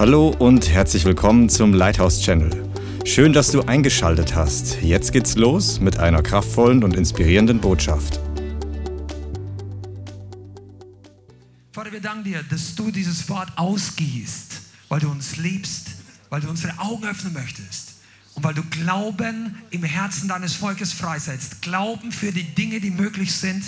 Hallo und herzlich willkommen zum Lighthouse Channel. Schön, dass du eingeschaltet hast. Jetzt geht's los mit einer kraftvollen und inspirierenden Botschaft. Vater, wir danken dir, dass du dieses Wort ausgießt, weil du uns liebst, weil du unsere Augen öffnen möchtest und weil du Glauben im Herzen deines Volkes freisetzt. Glauben für die Dinge, die möglich sind.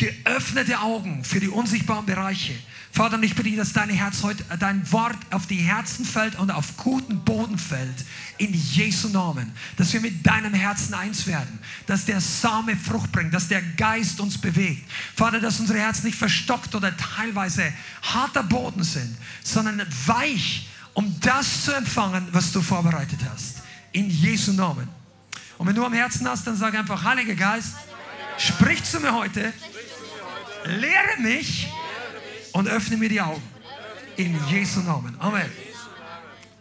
Geöffnete Augen für die unsichtbaren Bereiche. Vater, und ich bitte dich, dass dein Herz heute, äh, dein Wort auf die Herzen fällt und auf guten Boden fällt. In Jesu Namen. Dass wir mit deinem Herzen eins werden. Dass der Same Frucht bringt. Dass der Geist uns bewegt. Vater, dass unsere Herzen nicht verstockt oder teilweise harter Boden sind, sondern weich, um das zu empfangen, was du vorbereitet hast. In Jesu Namen. Und wenn du am Herzen hast, dann sag einfach, Heiliger Geist, sprich zu mir heute, lehre mich und öffne mir die Augen. In Jesu Namen. Amen.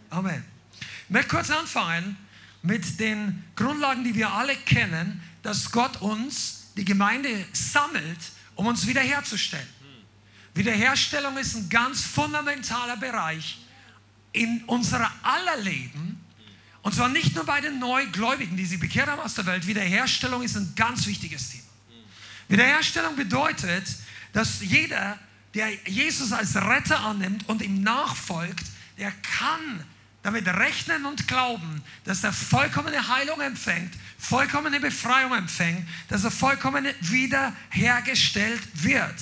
Amen. Ich möchte kurz anfangen mit den Grundlagen, die wir alle kennen, dass Gott uns, die Gemeinde, sammelt, um uns wiederherzustellen. Wiederherstellung ist ein ganz fundamentaler Bereich in unserer aller Leben. Und zwar nicht nur bei den Neugläubigen, die sich bekehrt haben aus der Welt. Wiederherstellung ist ein ganz wichtiges Thema. Wiederherstellung bedeutet, dass jeder, der Jesus als Retter annimmt und ihm nachfolgt, der kann damit rechnen und glauben, dass er vollkommene Heilung empfängt, vollkommene Befreiung empfängt, dass er vollkommen wiederhergestellt wird.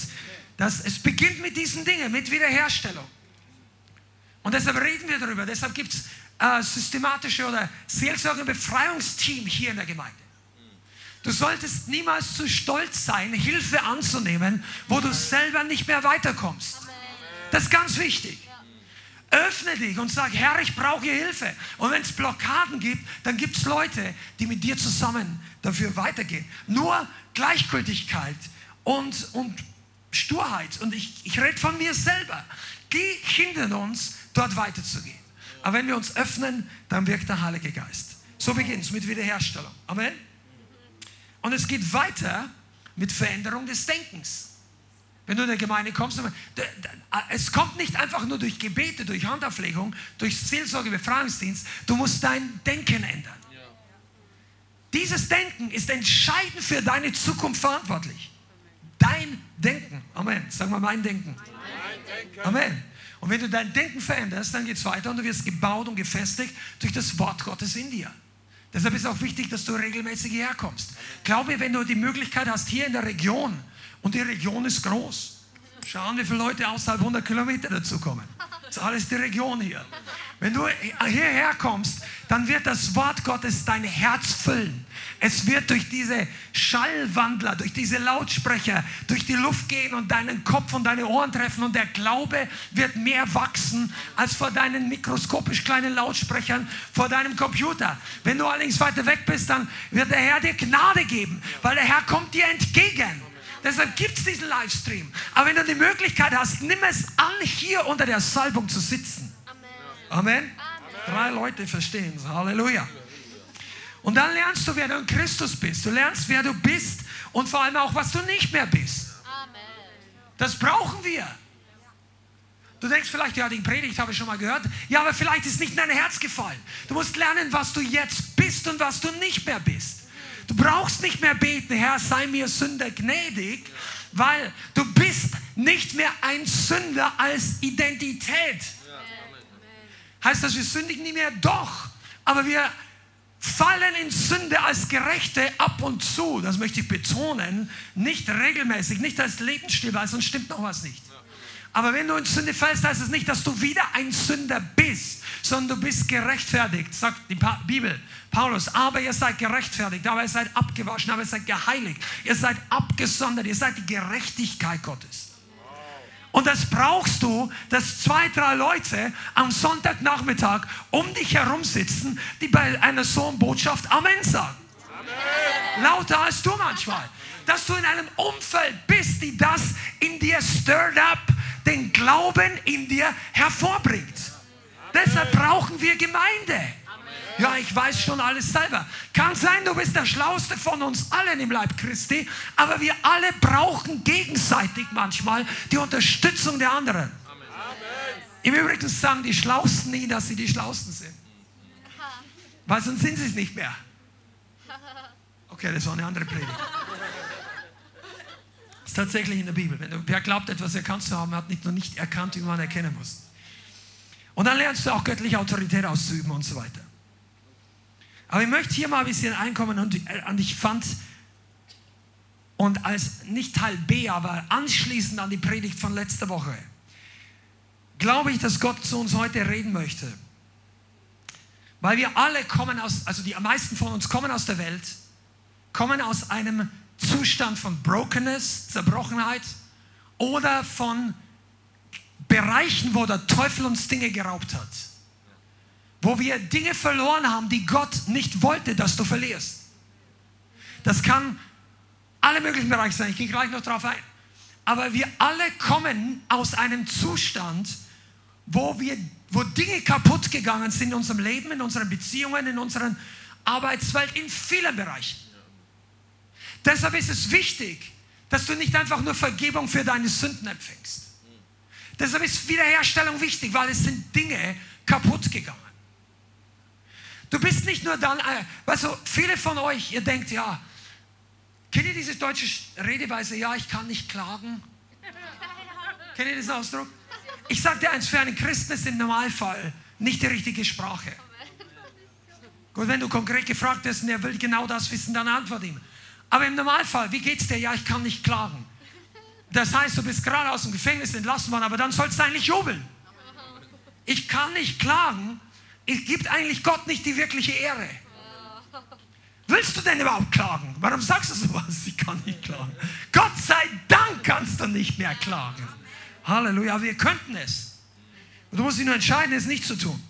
Das, es beginnt mit diesen Dingen, mit Wiederherstellung. Und deshalb reden wir darüber. Deshalb gibt es äh, systematische oder Seelsorge- und Befreiungsteam hier in der Gemeinde. Du solltest niemals zu stolz sein, Hilfe anzunehmen, wo du selber nicht mehr weiterkommst. Das ist ganz wichtig. Öffne dich und sag, Herr, ich brauche Hilfe. Und wenn es Blockaden gibt, dann gibt es Leute, die mit dir zusammen dafür weitergehen. Nur Gleichgültigkeit und, und Sturheit, und ich, ich rede von mir selber, die hindern uns, dort weiterzugehen. Aber wenn wir uns öffnen, dann wirkt der Heilige Geist. So beginnt es mit Wiederherstellung. Amen. Und es geht weiter mit Veränderung des Denkens. Wenn du in der Gemeinde kommst, es kommt nicht einfach nur durch Gebete, durch Handauflegung, durch Seelsorge, Befreiungsdienst. Du musst dein Denken ändern. Dieses Denken ist entscheidend für deine Zukunft verantwortlich. Dein Denken. Amen. Sag mal mein Denken. Mein Denken. Amen. Und wenn du dein Denken veränderst, dann geht es weiter und du wirst gebaut und gefestigt durch das Wort Gottes in dir. Deshalb ist auch wichtig, dass du regelmäßig hierher kommst. Glaube, wenn du die Möglichkeit hast, hier in der Region, und die Region ist groß, schauen, wie viele Leute außerhalb 100 Kilometer dazukommen. Das ist alles die Region hier. Wenn du hierher kommst, dann wird das Wort Gottes dein Herz füllen. Es wird durch diese Schallwandler, durch diese Lautsprecher, durch die Luft gehen und deinen Kopf und deine Ohren treffen und der Glaube wird mehr wachsen als vor deinen mikroskopisch kleinen Lautsprechern vor deinem Computer. Wenn du allerdings weiter weg bist, dann wird der Herr dir Gnade geben, weil der Herr kommt dir entgegen. Deshalb gibt es diesen Livestream. Aber wenn du die Möglichkeit hast, nimm es an, hier unter der Salbung zu sitzen. Amen. Amen. Drei Leute verstehen es. Halleluja. Und dann lernst du, wer du in Christus bist. Du lernst, wer du bist und vor allem auch, was du nicht mehr bist. Das brauchen wir. Du denkst vielleicht, ja, die Predigt habe ich schon mal gehört. Ja, aber vielleicht ist nicht in dein Herz gefallen. Du musst lernen, was du jetzt bist und was du nicht mehr bist. Du brauchst nicht mehr beten, Herr, sei mir Sünder gnädig, weil du bist nicht mehr ein Sünder als Identität. Heißt das, wir sündigen nie mehr? Doch. Aber wir fallen in Sünde als Gerechte ab und zu, das möchte ich betonen, nicht regelmäßig, nicht als Lebensstil, weil sonst stimmt noch was nicht. Aber wenn du in Sünde fällst, heißt es nicht, dass du wieder ein Sünder bist, sondern du bist gerechtfertigt, sagt die Bibel. Paulus, aber ihr seid gerechtfertigt, aber ihr seid abgewaschen, aber ihr seid geheiligt, ihr seid abgesondert, ihr seid die Gerechtigkeit Gottes. Und das brauchst du, dass zwei, drei Leute am Sonntagnachmittag um dich herum sitzen, die bei einer so Botschaft Amen sagen. Amen. Lauter als du manchmal. Dass du in einem Umfeld bist, die das in dir stirred up, den Glauben in dir hervorbringt. Deshalb brauchen wir Gemeinde. Ja, ich weiß schon alles selber. Kann sein, du bist der Schlauste von uns allen im Leib Christi, aber wir alle brauchen gegenseitig manchmal die Unterstützung der anderen. Amen. Im Übrigen sagen die Schlausten nie, dass sie die Schlausten sind. Weil sonst sind sie es nicht mehr. Okay, das war eine andere Predigt. Tatsächlich in der Bibel. Wenn du, wer glaubt, etwas erkannt zu haben, hat nicht nur nicht erkannt, wie man erkennen muss. Und dann lernst du auch göttliche Autorität auszuüben und so weiter. Aber ich möchte hier mal ein bisschen einkommen und, und ich fand, und als nicht Teil B, aber anschließend an die Predigt von letzter Woche, glaube ich, dass Gott zu uns heute reden möchte. Weil wir alle kommen aus, also die meisten von uns kommen aus der Welt, kommen aus einem Zustand von Brokenness, Zerbrochenheit oder von Bereichen, wo der Teufel uns Dinge geraubt hat. Wo wir Dinge verloren haben, die Gott nicht wollte, dass du verlierst. Das kann alle möglichen Bereiche sein, ich gehe gleich noch darauf ein. Aber wir alle kommen aus einem Zustand, wo, wir, wo Dinge kaputt gegangen sind in unserem Leben, in unseren Beziehungen, in unserer Arbeitswelt, in vielen Bereichen. Deshalb ist es wichtig, dass du nicht einfach nur Vergebung für deine Sünden empfängst. Deshalb ist Wiederherstellung wichtig, weil es sind Dinge kaputt gegangen. Du bist nicht nur dann, äh, weißt viele von euch, ihr denkt, ja, kennt ihr diese deutsche Redeweise, ja, ich kann nicht klagen? Kennt ihr diesen Ausdruck? Ich sage dir eins, für einen Christen ist im Normalfall nicht die richtige Sprache. Gut, wenn du konkret gefragt wirst und er will genau das wissen, dann antwort ihm. Aber im Normalfall, wie geht's dir? Ja, ich kann nicht klagen. Das heißt, du bist gerade aus dem Gefängnis entlassen worden, aber dann sollst du eigentlich jubeln. Ich kann nicht klagen. Es gibt eigentlich Gott nicht die wirkliche Ehre. Willst du denn überhaupt klagen? Warum sagst du sowas? Ich kann nicht klagen. Gott sei Dank kannst du nicht mehr klagen. Halleluja, wir könnten es. Du musst dich nur entscheiden, es nicht zu tun.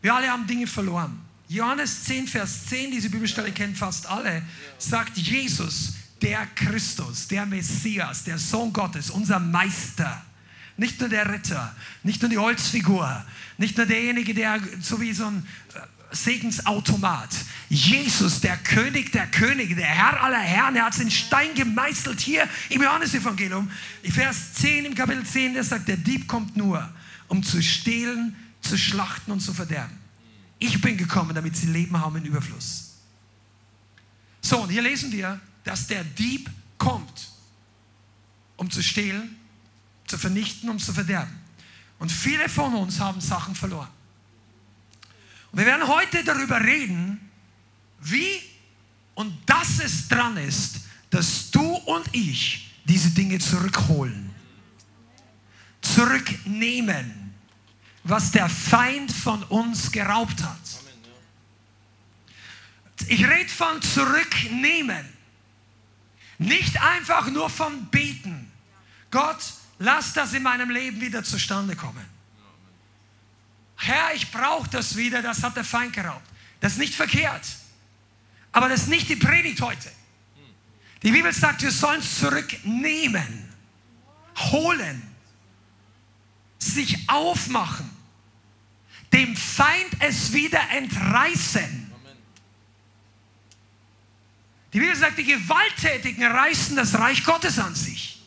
Wir alle haben Dinge verloren. Johannes 10, Vers 10, diese Bibelstelle kennen fast alle, sagt Jesus, der Christus, der Messias, der Sohn Gottes, unser Meister. Nicht nur der Ritter, nicht nur die Holzfigur, nicht nur derjenige, der so wie so ein äh, Segensautomat. Jesus, der König der Könige, der Herr aller Herren, er hat es in Stein gemeißelt hier im Johannesevangelium. Vers 10 im Kapitel 10, der sagt, der Dieb kommt nur, um zu stehlen, zu schlachten und zu verderben. Ich bin gekommen, damit sie Leben haben in Überfluss. So, und hier lesen wir, dass der Dieb kommt, um zu stehlen, zu vernichten, um zu verderben. Und viele von uns haben Sachen verloren. Und wir werden heute darüber reden, wie und dass es dran ist, dass du und ich diese Dinge zurückholen, zurücknehmen, was der Feind von uns geraubt hat. Ich rede von zurücknehmen. Nicht einfach nur vom Beten. Gott, lass das in meinem Leben wieder zustande kommen. Herr, ich brauche das wieder, das hat der Feind geraubt. Das ist nicht verkehrt. Aber das ist nicht die Predigt heute. Die Bibel sagt, wir sollen es zurücknehmen, holen, sich aufmachen, dem Feind es wieder entreißen. Die Bibel sagt, die Gewalttätigen reißen das Reich Gottes an sich.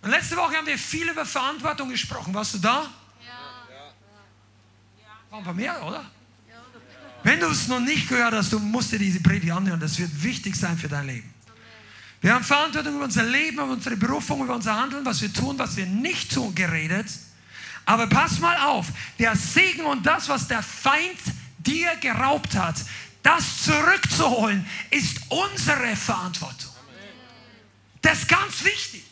Und letzte Woche haben wir viel über Verantwortung gesprochen. Warst du da? Ja. Ein paar mehr, oder? Wenn du es noch nicht gehört hast, du musst dir diese Predigt anhören. Das wird wichtig sein für dein Leben. Wir haben Verantwortung über unser Leben, über unsere Berufung, über unser Handeln, was wir tun, was wir nicht tun, geredet. Aber pass mal auf, der Segen und das, was der Feind dir geraubt hat, das zurückzuholen, ist unsere Verantwortung. Das ist ganz wichtig.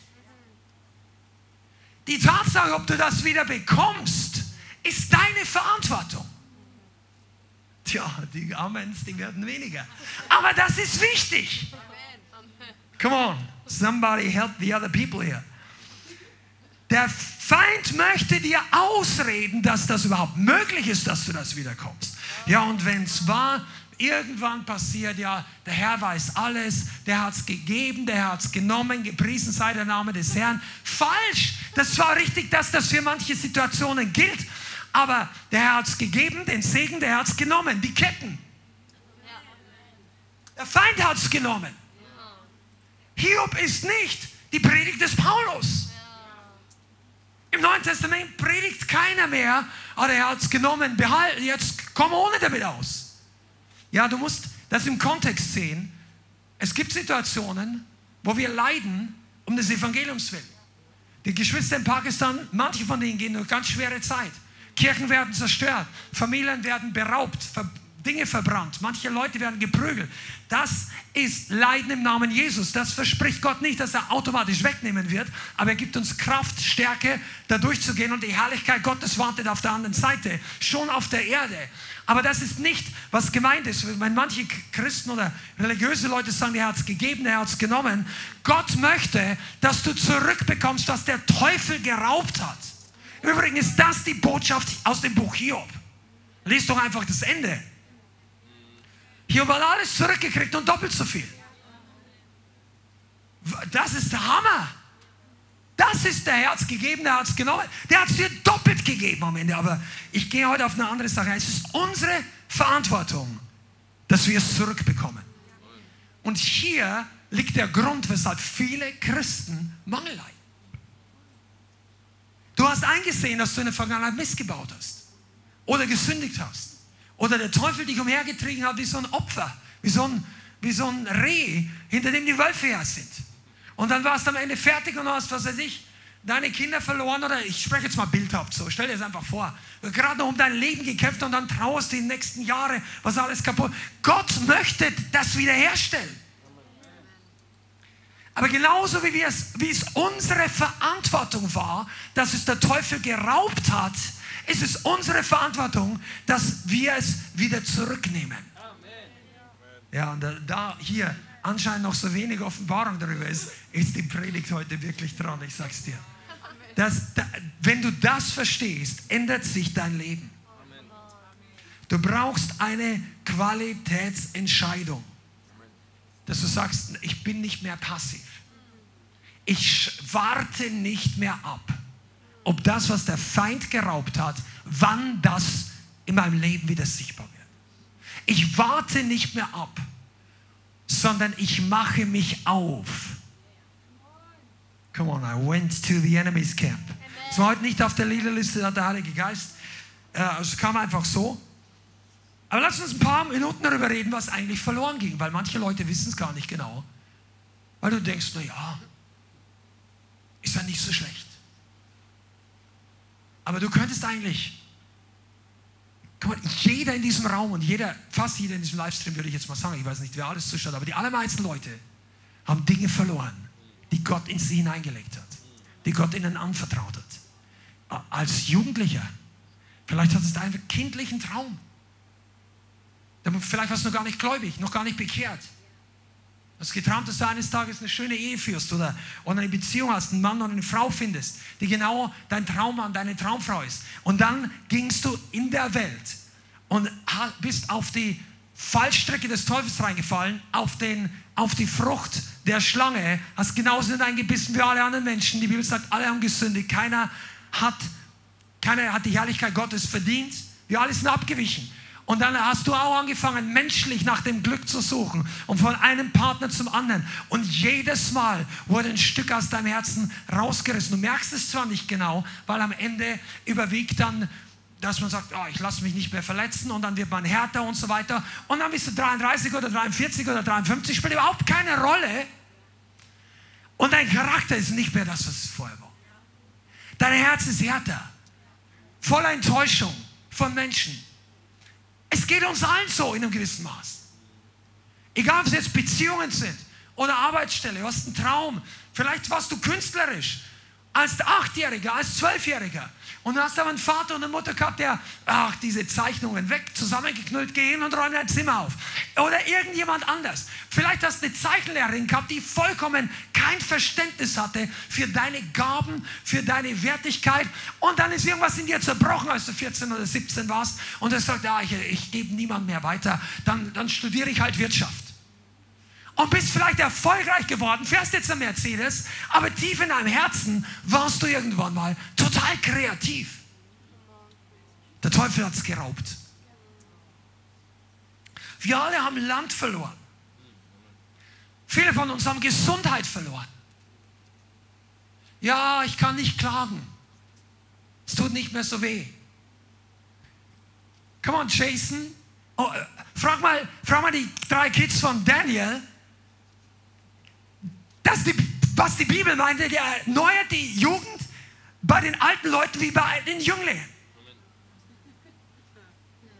Die Tatsache, ob du das wieder bekommst, ist deine Verantwortung. Tja, die Amens, die werden weniger. Aber das ist wichtig. Come on, somebody help the other people here. Der Feind möchte dir ausreden, dass das überhaupt möglich ist, dass du das wiederkommst. Ja, und wenn es war, irgendwann passiert, ja, der Herr weiß alles, der hat es gegeben, der hat es genommen, gepriesen sei der Name des Herrn. Falsch! Das war richtig, dass das für manche Situationen gilt, aber der Herr hat es gegeben, den Segen, der hat es genommen, die Ketten. Der Feind hat es genommen. Hiob ist nicht die Predigt des Paulus. Im Neuen Testament predigt keiner mehr, aber er hat es genommen, behalten, jetzt komm ohne damit aus. Ja, du musst das im Kontext sehen. Es gibt Situationen, wo wir leiden um des Evangeliums willen. Die Geschwister in Pakistan, manche von denen gehen durch ganz schwere Zeit. Kirchen werden zerstört, Familien werden beraubt, Dinge verbrannt, manche Leute werden geprügelt. Das ist Leiden im Namen Jesus. Das verspricht Gott nicht, dass er automatisch wegnehmen wird, aber er gibt uns Kraft, Stärke, da durchzugehen und die Herrlichkeit Gottes wartet auf der anderen Seite, schon auf der Erde. Aber das ist nicht, was gemeint ist. Wenn manche Christen oder religiöse Leute sagen, er hat es gegeben, er hat es genommen. Gott möchte, dass du zurückbekommst, was der Teufel geraubt hat. Übrigens ist das die Botschaft aus dem Buch Hiob. Lies doch einfach das Ende. Hiob hat alles zurückgekriegt und doppelt so viel. Das ist der Hammer. Das ist der Herz gegeben, der hat es genommen. Der hat es dir doppelt gegeben am Ende. Aber ich gehe heute auf eine andere Sache. Es ist unsere Verantwortung, dass wir es zurückbekommen. Und hier liegt der Grund, weshalb viele Christen Mangel leiden. Du hast eingesehen, dass du in der Vergangenheit missgebaut hast oder gesündigt hast oder der Teufel dich umhergetrieben hat wie so ein Opfer, wie so ein, wie so ein Reh, hinter dem die Wölfe her sind. Und dann warst du am Ende fertig und hast, was weiß ich, deine Kinder verloren oder ich spreche jetzt mal bildhaft so, stell dir das einfach vor. Du hast gerade noch um dein Leben gekämpft und dann trauerst du die nächsten Jahre, was alles kaputt. Gott möchte das wiederherstellen. Aber genauso wie, wir es, wie es unsere Verantwortung war, dass es der Teufel geraubt hat, ist es unsere Verantwortung, dass wir es wieder zurücknehmen. Ja, und da hier anscheinend noch so wenig Offenbarung darüber ist, ist die Predigt heute wirklich dran, ich sag's dir. Das, da, wenn du das verstehst, ändert sich dein Leben. Du brauchst eine Qualitätsentscheidung, dass du sagst, ich bin nicht mehr passiv. Ich warte nicht mehr ab, ob das, was der Feind geraubt hat, wann das in meinem Leben wieder sichtbar wird. Ich warte nicht mehr ab, sondern ich mache mich auf. Come on, I went to the enemy's camp. Es war heute nicht auf der Liederliste der Heilige Geist. Äh, es kam einfach so. Aber lass uns ein paar Minuten darüber reden, was eigentlich verloren ging, weil manche Leute wissen es gar nicht genau. Weil du denkst, na ja, ist ja nicht so schlecht. Aber du könntest eigentlich Guck mal, jeder in diesem Raum und jeder, fast jeder in diesem Livestream würde ich jetzt mal sagen, ich weiß nicht, wer alles zuschaut, aber die allermeisten Leute haben Dinge verloren, die Gott in sie hineingelegt hat, die Gott ihnen anvertraut hat. Als Jugendlicher, vielleicht hattest du einen kindlichen Traum. Vielleicht warst du noch gar nicht gläubig, noch gar nicht bekehrt. Du hast geträumt, dass du eines Tages eine schöne Ehe führst oder, oder eine Beziehung hast, einen Mann oder eine Frau findest, die genau dein Traummann, deine Traumfrau ist. Und dann gingst du in der Welt und bist auf die Fallstrecke des Teufels reingefallen, auf, den, auf die Frucht der Schlange, hast genauso hineingebissen wie alle anderen Menschen. Die Bibel sagt, alle haben gesündigt, keiner hat, keiner hat die Herrlichkeit Gottes verdient, wir alle sind abgewichen. Und dann hast du auch angefangen, menschlich nach dem Glück zu suchen und von einem Partner zum anderen. Und jedes Mal wurde ein Stück aus deinem Herzen rausgerissen. Du merkst es zwar nicht genau, weil am Ende überwiegt dann, dass man sagt, oh, ich lasse mich nicht mehr verletzen und dann wird man härter und so weiter. Und dann bist du 33 oder 43 oder 53, spielt überhaupt keine Rolle. Und dein Charakter ist nicht mehr das, was es vorher war. Dein Herz ist härter, voller Enttäuschung von Menschen es geht uns allen so in einem gewissen Maß. Egal, ob es jetzt Beziehungen sind oder Arbeitsstelle, du hast einen Traum. Vielleicht warst du künstlerisch als Achtjähriger, als Zwölfjähriger. Und du hast aber einen Vater und eine Mutter gehabt, der, ach, diese Zeichnungen weg, zusammengeknüllt, gehen und räumen dein Zimmer auf. Oder irgendjemand anders. Vielleicht hast du eine Zeichenlehrerin gehabt, die vollkommen kein Verständnis hatte für deine Gaben, für deine Wertigkeit. Und dann ist irgendwas in dir zerbrochen, als du 14 oder 17 warst. Und er sagt, ja, ich, ich gebe niemand mehr weiter. Dann, dann studiere ich halt Wirtschaft und bist vielleicht erfolgreich geworden, fährst jetzt ein Mercedes, aber tief in deinem Herzen warst du irgendwann mal total kreativ. Der Teufel hat es geraubt. Wir alle haben Land verloren. Viele von uns haben Gesundheit verloren. Ja, ich kann nicht klagen. Es tut nicht mehr so weh. Come on, Jason. Oh, äh, frag, mal, frag mal die drei Kids von Daniel, dass die, was die Bibel meinte, der erneuert die Jugend bei den alten Leuten wie bei den Jünglingen.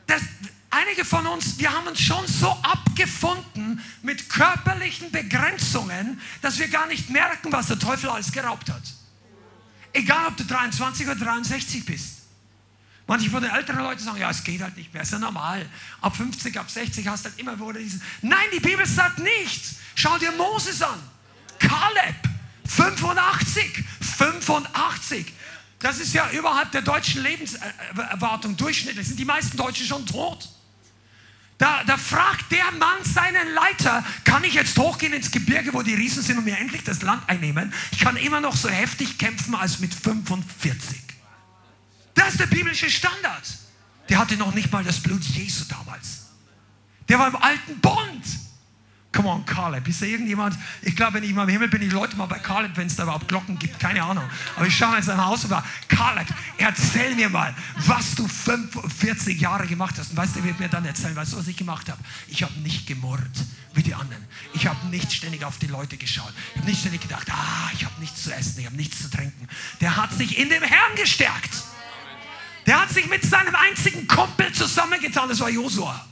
Das, einige von uns, wir haben uns schon so abgefunden mit körperlichen Begrenzungen, dass wir gar nicht merken, was der Teufel alles geraubt hat. Egal, ob du 23 oder 63 bist. Manche von den älteren Leuten sagen, ja, es geht halt nicht mehr, ist ja normal. Ab 50, ab 60 hast du halt immer wieder diesen. Nein, die Bibel sagt nichts. Schau dir Moses an. Kaleb, 85, 85. Das ist ja überhalb der deutschen Lebenserwartung durchschnittlich. Sind die meisten Deutschen schon tot? Da, da, fragt der Mann seinen Leiter, kann ich jetzt hochgehen ins Gebirge, wo die Riesen sind und mir endlich das Land einnehmen? Ich kann immer noch so heftig kämpfen als mit 45. Das ist der biblische Standard. Der hatte noch nicht mal das Blut Jesu damals. Der war im alten Bund. Come on, Caleb. Ist da irgendjemand? Ich glaube, wenn ich mal im Himmel bin, ich Leute mal bei Caleb, wenn es da überhaupt Glocken gibt. Keine Ahnung. Aber ich schaue mal in sein Haus und war, Caleb, erzähl mir mal, was du 45 Jahre gemacht hast. Und weißt du, er wird mir dann erzählen, weißt du, was ich gemacht habe? Ich habe nicht gemurrt wie die anderen. Ich habe nicht ständig auf die Leute geschaut. Ich habe nicht ständig gedacht, ah, ich habe nichts zu essen, ich habe nichts zu trinken. Der hat sich in dem Herrn gestärkt. Der hat sich mit seinem einzigen Kumpel zusammengetan, das war Josua.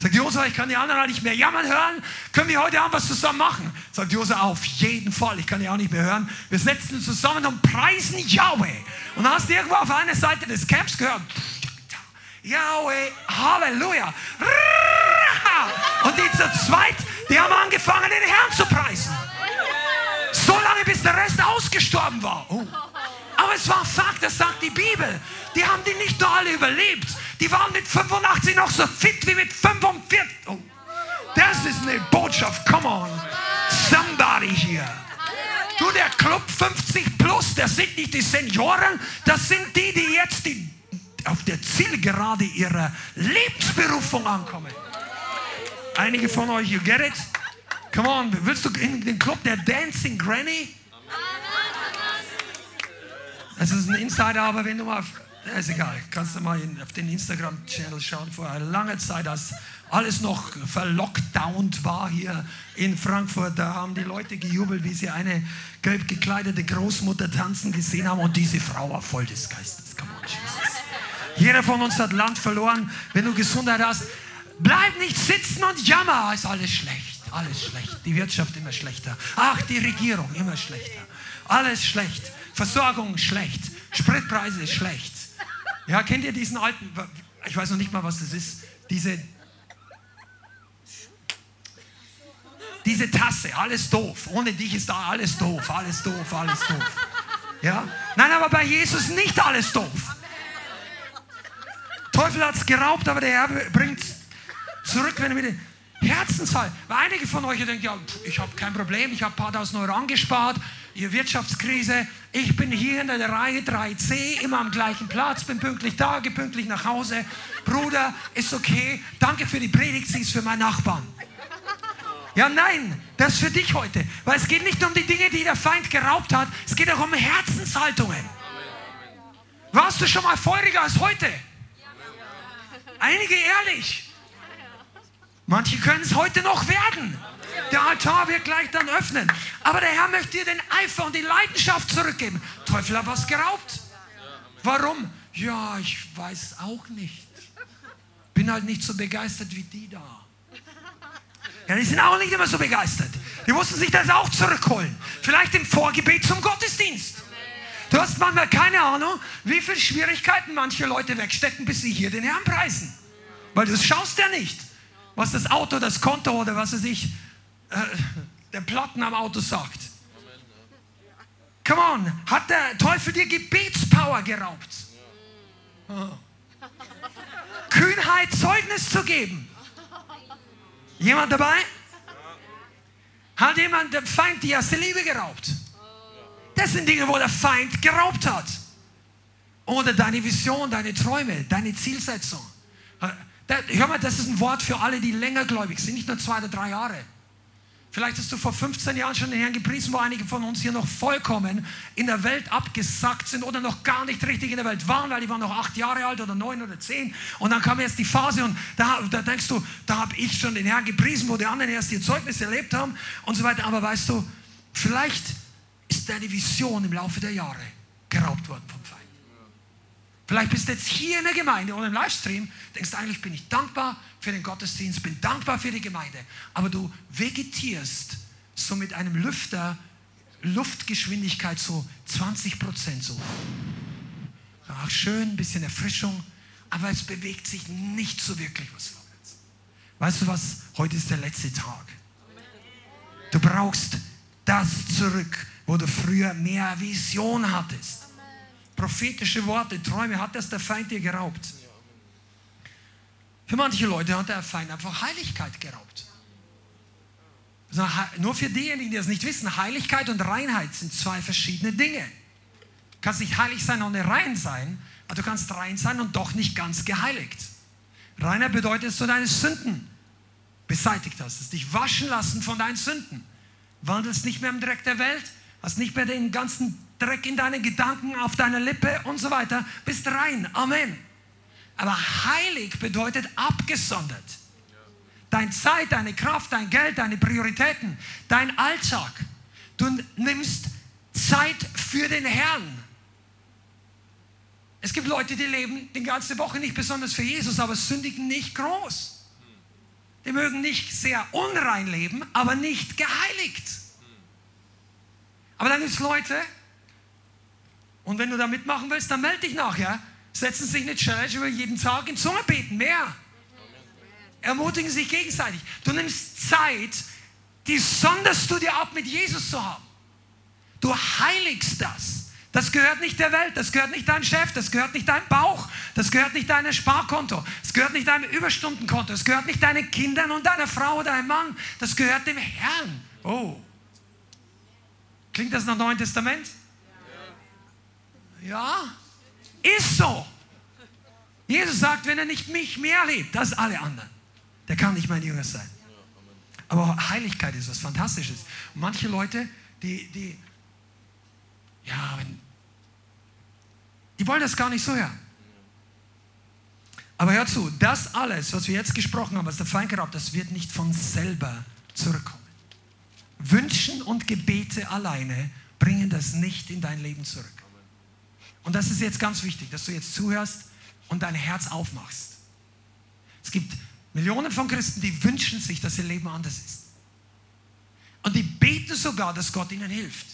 Sagt Josua, ich kann die anderen halt nicht mehr jammern hören. Können wir heute Abend was zusammen machen? Sagt Josua, auf jeden Fall. Ich kann die auch nicht mehr hören. Wir setzen uns zusammen und preisen Yahweh. Und dann hast du irgendwo auf einer Seite des Camps gehört. Yahweh, Halleluja. Und die zu zweit, die haben angefangen, den Herrn zu preisen. So lange, bis der Rest ausgestorben war. Oh. Aber es war Fakt, das sagt die Bibel. Die haben die nicht nur alle überlebt. Die waren mit 85 noch so fit wie mit 45. Oh. Das ist eine Botschaft. Come on. Somebody here. Du, der Club 50 plus, das sind nicht die Senioren, das sind die, die jetzt die, auf der Zielgerade ihrer Lebensberufung ankommen. Einige von euch, you get it? Come on, willst du in den Club der Dancing Granny? Es ist ein Insider, aber wenn du mal, ist egal, kannst du mal auf den Instagram-Channel schauen. Vor einer langen Zeit, als alles noch verlockdownt war hier in Frankfurt, da haben die Leute gejubelt, wie sie eine gelb gekleidete Großmutter tanzen gesehen haben und diese Frau war voll des Geistes. Come on, Jesus. Jeder von uns hat Land verloren. Wenn du Gesundheit hast, bleib nicht sitzen und jammer, ist alles schlecht. Alles schlecht. Die Wirtschaft immer schlechter. Ach, die Regierung immer schlechter. Alles schlecht. Versorgung schlecht, Spritpreise schlecht. Ja, kennt ihr diesen alten, ich weiß noch nicht mal, was das ist, diese, diese Tasse, alles doof. Ohne dich ist da alles doof, alles doof, alles doof. Ja? Nein, aber bei Jesus nicht alles doof. Teufel hat es geraubt, aber der Herr bringt es zurück, wenn er wieder Herzensfall. Weil einige von euch denken, ja, ich habe kein Problem, ich habe ein paar tausend Euro angespart, ihr Wirtschaftskrise, ich bin hier in der Reihe 3c, immer am gleichen Platz, bin pünktlich da, gehe pünktlich nach Hause. Bruder, ist okay, danke für die Predigt, sie ist für meinen Nachbarn. Ja, nein, das ist für dich heute. Weil es geht nicht um die Dinge, die der Feind geraubt hat, es geht auch um Herzenshaltungen. Warst du schon mal feuriger als heute? Einige ehrlich. Manche können es heute noch werden. Der Altar wird gleich dann öffnen. Aber der Herr möchte dir den Eifer und die Leidenschaft zurückgeben. Teufel hat was geraubt. Warum? Ja, ich weiß auch nicht. Bin halt nicht so begeistert wie die da. Ja, die sind auch nicht immer so begeistert. Die mussten sich das auch zurückholen. Vielleicht im Vorgebet zum Gottesdienst. Du hast manchmal keine Ahnung, wie viele Schwierigkeiten manche Leute wegstecken, bis sie hier den Herrn preisen. Weil du schaust ja nicht, was das Auto, das Konto oder was weiß ich, äh, der Platten am Auto sagt. Come on, hat der Teufel dir Gebetspower geraubt? Oh. Kühnheit, Zeugnis zu geben. Jemand dabei? Hat jemand dem Feind die erste Liebe geraubt? Das sind Dinge, wo der Feind geraubt hat. Oder deine Vision, deine Träume, deine Zielsetzung. Hör mal, das ist ein Wort für alle, die länger gläubig sind, nicht nur zwei oder drei Jahre. Vielleicht hast du vor 15 Jahren schon den Herrn gepriesen, wo einige von uns hier noch vollkommen in der Welt abgesackt sind oder noch gar nicht richtig in der Welt waren, weil die waren noch acht Jahre alt oder neun oder zehn. Und dann kam erst die Phase und da, da denkst du, da habe ich schon den Herrn gepriesen, wo die anderen erst ihr Zeugnis erlebt haben und so weiter. Aber weißt du, vielleicht ist deine Vision im Laufe der Jahre geraubt worden vom Feind. Vielleicht bist du jetzt hier in der Gemeinde oder im Livestream, denkst eigentlich bin ich dankbar für den Gottesdienst, bin dankbar für die Gemeinde, aber du vegetierst so mit einem Lüfter, Luftgeschwindigkeit so 20 Prozent so. Ach, schön, ein bisschen Erfrischung, aber es bewegt sich nicht so wirklich was vorwärts. Weißt du was? Heute ist der letzte Tag. Du brauchst das zurück, wo du früher mehr Vision hattest prophetische Worte, Träume, hat das der Feind dir geraubt. Für manche Leute hat der Feind einfach Heiligkeit geraubt. Also, nur für diejenigen, die das nicht wissen, Heiligkeit und Reinheit sind zwei verschiedene Dinge. Du kannst nicht heilig sein ohne rein sein, aber du kannst rein sein und doch nicht ganz geheiligt. Reiner bedeutet, dass du deine Sünden beseitigt hast, dass dich waschen lassen von deinen Sünden. Wandelst nicht mehr im Dreck der Welt, hast nicht mehr den ganzen Dreck in deinen Gedanken, auf deiner Lippe und so weiter. Bist rein. Amen. Aber heilig bedeutet abgesondert. Deine Zeit, deine Kraft, dein Geld, deine Prioritäten, dein Alltag. Du nimmst Zeit für den Herrn. Es gibt Leute, die leben die ganze Woche nicht besonders für Jesus, aber sündigen nicht groß. Die mögen nicht sehr unrein leben, aber nicht geheiligt. Aber dann gibt es Leute, und wenn du da mitmachen willst, dann melde dich nachher. Setzen sich eine Challenge über jeden Tag in Zunge beten. Mehr. Ermutigen sich gegenseitig. Du nimmst Zeit, die sonderst du dir ab, mit Jesus zu haben. Du heiligst das. Das gehört nicht der Welt, das gehört nicht deinem Chef, das gehört nicht deinem Bauch, das gehört nicht deinem Sparkonto, das gehört nicht deinem Überstundenkonto, das gehört nicht deinen Kindern und deiner Frau oder deinem Mann, das gehört dem Herrn. Oh. Klingt das nach Neuen Testament? Ja, ist so. Jesus sagt, wenn er nicht mich mehr liebt, das alle anderen, der kann nicht mein Jünger sein. Aber Heiligkeit ist was Fantastisches. Manche Leute, die, die, ja, die wollen das gar nicht so hören. Aber hör zu, das alles, was wir jetzt gesprochen haben, was der Feind geraubt, das wird nicht von selber zurückkommen. Wünschen und Gebete alleine bringen das nicht in dein Leben zurück. Und das ist jetzt ganz wichtig, dass du jetzt zuhörst und dein Herz aufmachst. Es gibt Millionen von Christen, die wünschen sich, dass ihr Leben anders ist. Und die beten sogar, dass Gott ihnen hilft.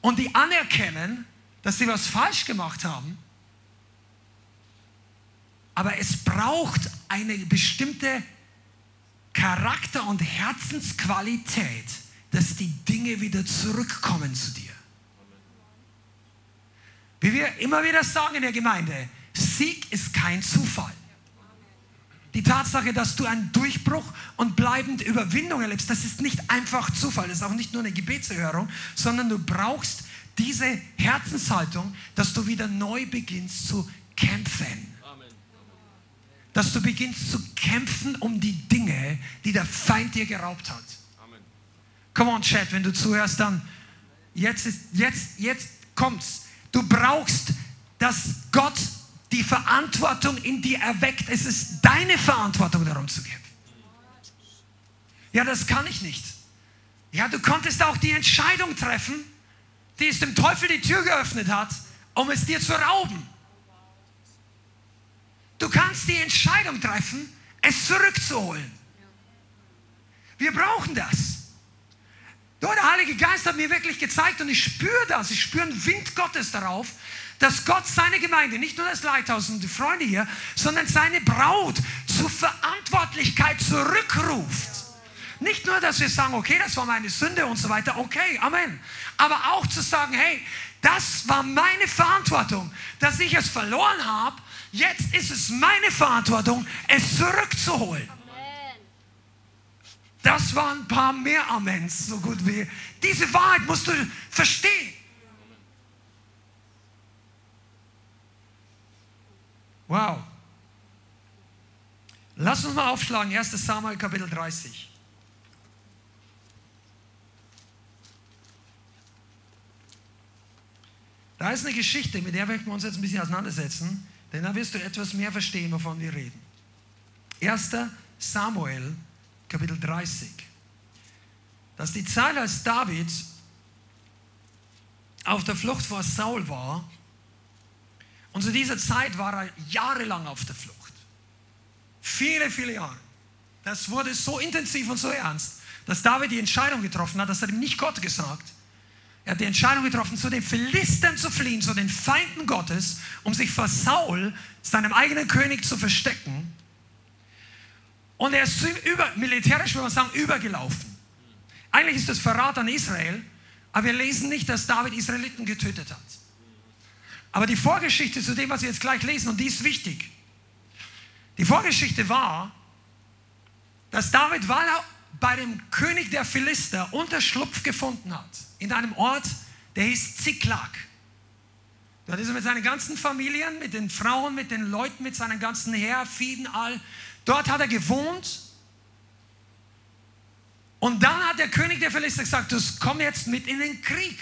Und die anerkennen, dass sie was falsch gemacht haben. Aber es braucht eine bestimmte Charakter- und Herzensqualität, dass die Dinge wieder zurückkommen zu dir. Wie wir immer wieder sagen in der Gemeinde, Sieg ist kein Zufall. Die Tatsache, dass du einen Durchbruch und bleibend Überwindung erlebst, das ist nicht einfach Zufall. Das ist auch nicht nur eine Gebetserhörung, sondern du brauchst diese Herzenshaltung, dass du wieder neu beginnst zu kämpfen. Dass du beginnst zu kämpfen um die Dinge, die der Feind dir geraubt hat. Come on, Chat, wenn du zuhörst, dann jetzt ist, jetzt, jetzt kommt's. Du brauchst, dass Gott die Verantwortung in dir erweckt. Es ist deine Verantwortung, darum zu kämpfen. Ja, das kann ich nicht. Ja, du konntest auch die Entscheidung treffen, die es dem Teufel die Tür geöffnet hat, um es dir zu rauben. Du kannst die Entscheidung treffen, es zurückzuholen. Wir brauchen das. Nur der Heilige Geist hat mir wirklich gezeigt und ich spüre das, ich spüre einen Wind Gottes darauf, dass Gott seine Gemeinde, nicht nur das Leithaus und die Freunde hier, sondern seine Braut zur Verantwortlichkeit zurückruft. Nicht nur, dass wir sagen, okay, das war meine Sünde und so weiter, okay, Amen. Aber auch zu sagen, hey, das war meine Verantwortung, dass ich es verloren habe. Jetzt ist es meine Verantwortung, es zurückzuholen. Das waren ein paar mehr Amens, so gut wie. Diese Wahrheit musst du verstehen. Wow. Lass uns mal aufschlagen, 1 Samuel Kapitel 30. Da ist eine Geschichte, mit der werden wir uns jetzt ein bisschen auseinandersetzen, denn da wirst du etwas mehr verstehen, wovon wir reden. 1. Samuel 30. Kapitel 30. Das ist die Zeit, als David auf der Flucht vor Saul war. Und zu dieser Zeit war er jahrelang auf der Flucht. Viele, viele Jahre. Das wurde so intensiv und so ernst, dass David die Entscheidung getroffen hat, das hat ihm nicht Gott gesagt, er hat die Entscheidung getroffen, zu den Philistern zu fliehen, zu den Feinden Gottes, um sich vor Saul, seinem eigenen König, zu verstecken. Und er ist über, militärisch, würde man sagen, übergelaufen. Eigentlich ist das Verrat an Israel, aber wir lesen nicht, dass David Israeliten getötet hat. Aber die Vorgeschichte zu dem, was wir jetzt gleich lesen, und die ist wichtig. Die Vorgeschichte war, dass David, weil er bei dem König der Philister Unterschlupf gefunden hat, in einem Ort, der hieß Ziklag. Dort ist er mit seinen ganzen Familien, mit den Frauen, mit den Leuten, mit seinen ganzen Heer, Fieden, all. Dort hat er gewohnt. Und dann hat der König der Philister gesagt, komm jetzt mit in den Krieg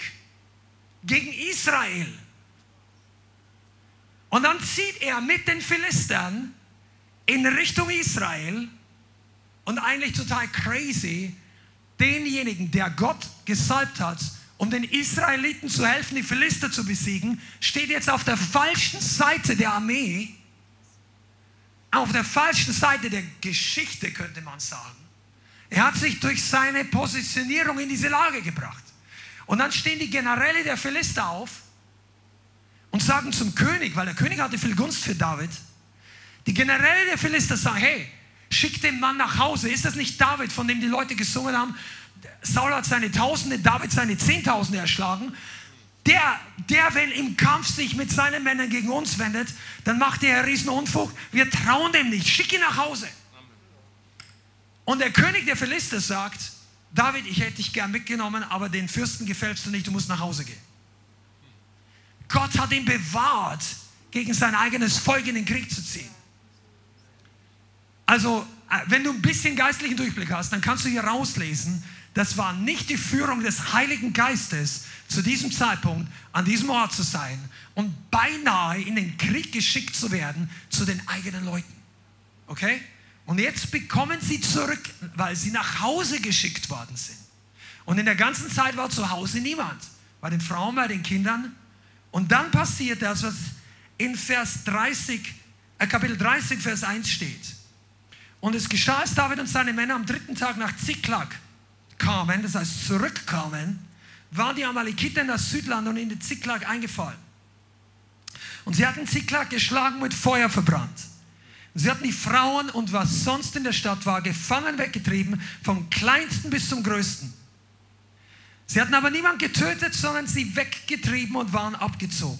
gegen Israel. Und dann zieht er mit den Philistern in Richtung Israel und eigentlich total crazy, denjenigen, der Gott gesalbt hat, um den Israeliten zu helfen, die Philister zu besiegen, steht jetzt auf der falschen Seite der Armee, auf der falschen Seite der Geschichte, könnte man sagen. Er hat sich durch seine Positionierung in diese Lage gebracht. Und dann stehen die Generäle der Philister auf und sagen zum König, weil der König hatte viel Gunst für David, die Generäle der Philister sagen, hey, schick den Mann nach Hause. Ist das nicht David, von dem die Leute gesungen haben? Saul hat seine Tausende, David seine Zehntausende erschlagen. Der, der, wenn im Kampf sich mit seinen Männern gegen uns wendet, dann macht er einen riesen Unfug. Wir trauen dem nicht. Schick ihn nach Hause. Und der König der Philister sagt, David, ich hätte dich gern mitgenommen, aber den Fürsten gefällst du nicht, du musst nach Hause gehen. Gott hat ihn bewahrt, gegen sein eigenes Volk in den Krieg zu ziehen. Also, äh, wenn du ein bisschen geistlichen Durchblick hast, dann kannst du hier rauslesen, das war nicht die Führung des Heiligen Geistes, zu diesem Zeitpunkt an diesem Ort zu sein und beinahe in den Krieg geschickt zu werden zu den eigenen Leuten. Okay? Und jetzt bekommen sie zurück, weil sie nach Hause geschickt worden sind. Und in der ganzen Zeit war zu Hause niemand. Bei den Frauen, bei den Kindern. Und dann passiert das, was in Vers 30, äh, Kapitel 30, Vers 1 steht. Und es geschah, als David und seine Männer am dritten Tag nach Ziklag kamen, das heißt zurückkamen, waren die Amalekiter in das Südland und in den Ziklag eingefallen. Und sie hatten Ziklag geschlagen mit Feuer verbrannt. Sie hatten die Frauen und was sonst in der Stadt war, gefangen weggetrieben, vom kleinsten bis zum größten. Sie hatten aber niemand getötet, sondern sie weggetrieben und waren abgezogen.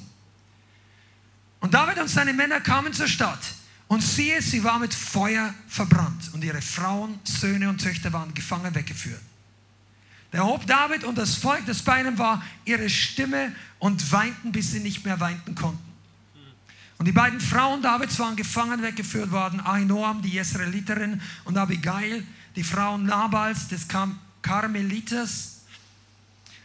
Und David und seine Männer kamen zur Stadt. Und siehe, sie war mit Feuer verbrannt und ihre Frauen, Söhne und Töchter waren gefangen weggeführt. Da erhob David und das Volk, das bei ihm war, ihre Stimme und weinten, bis sie nicht mehr weinten konnten. Und die beiden Frauen Davids waren gefangen weggeführt worden, Ahinoam, die Jezreeliterin, und Abigail, die Frau Nabals des Karmeliters,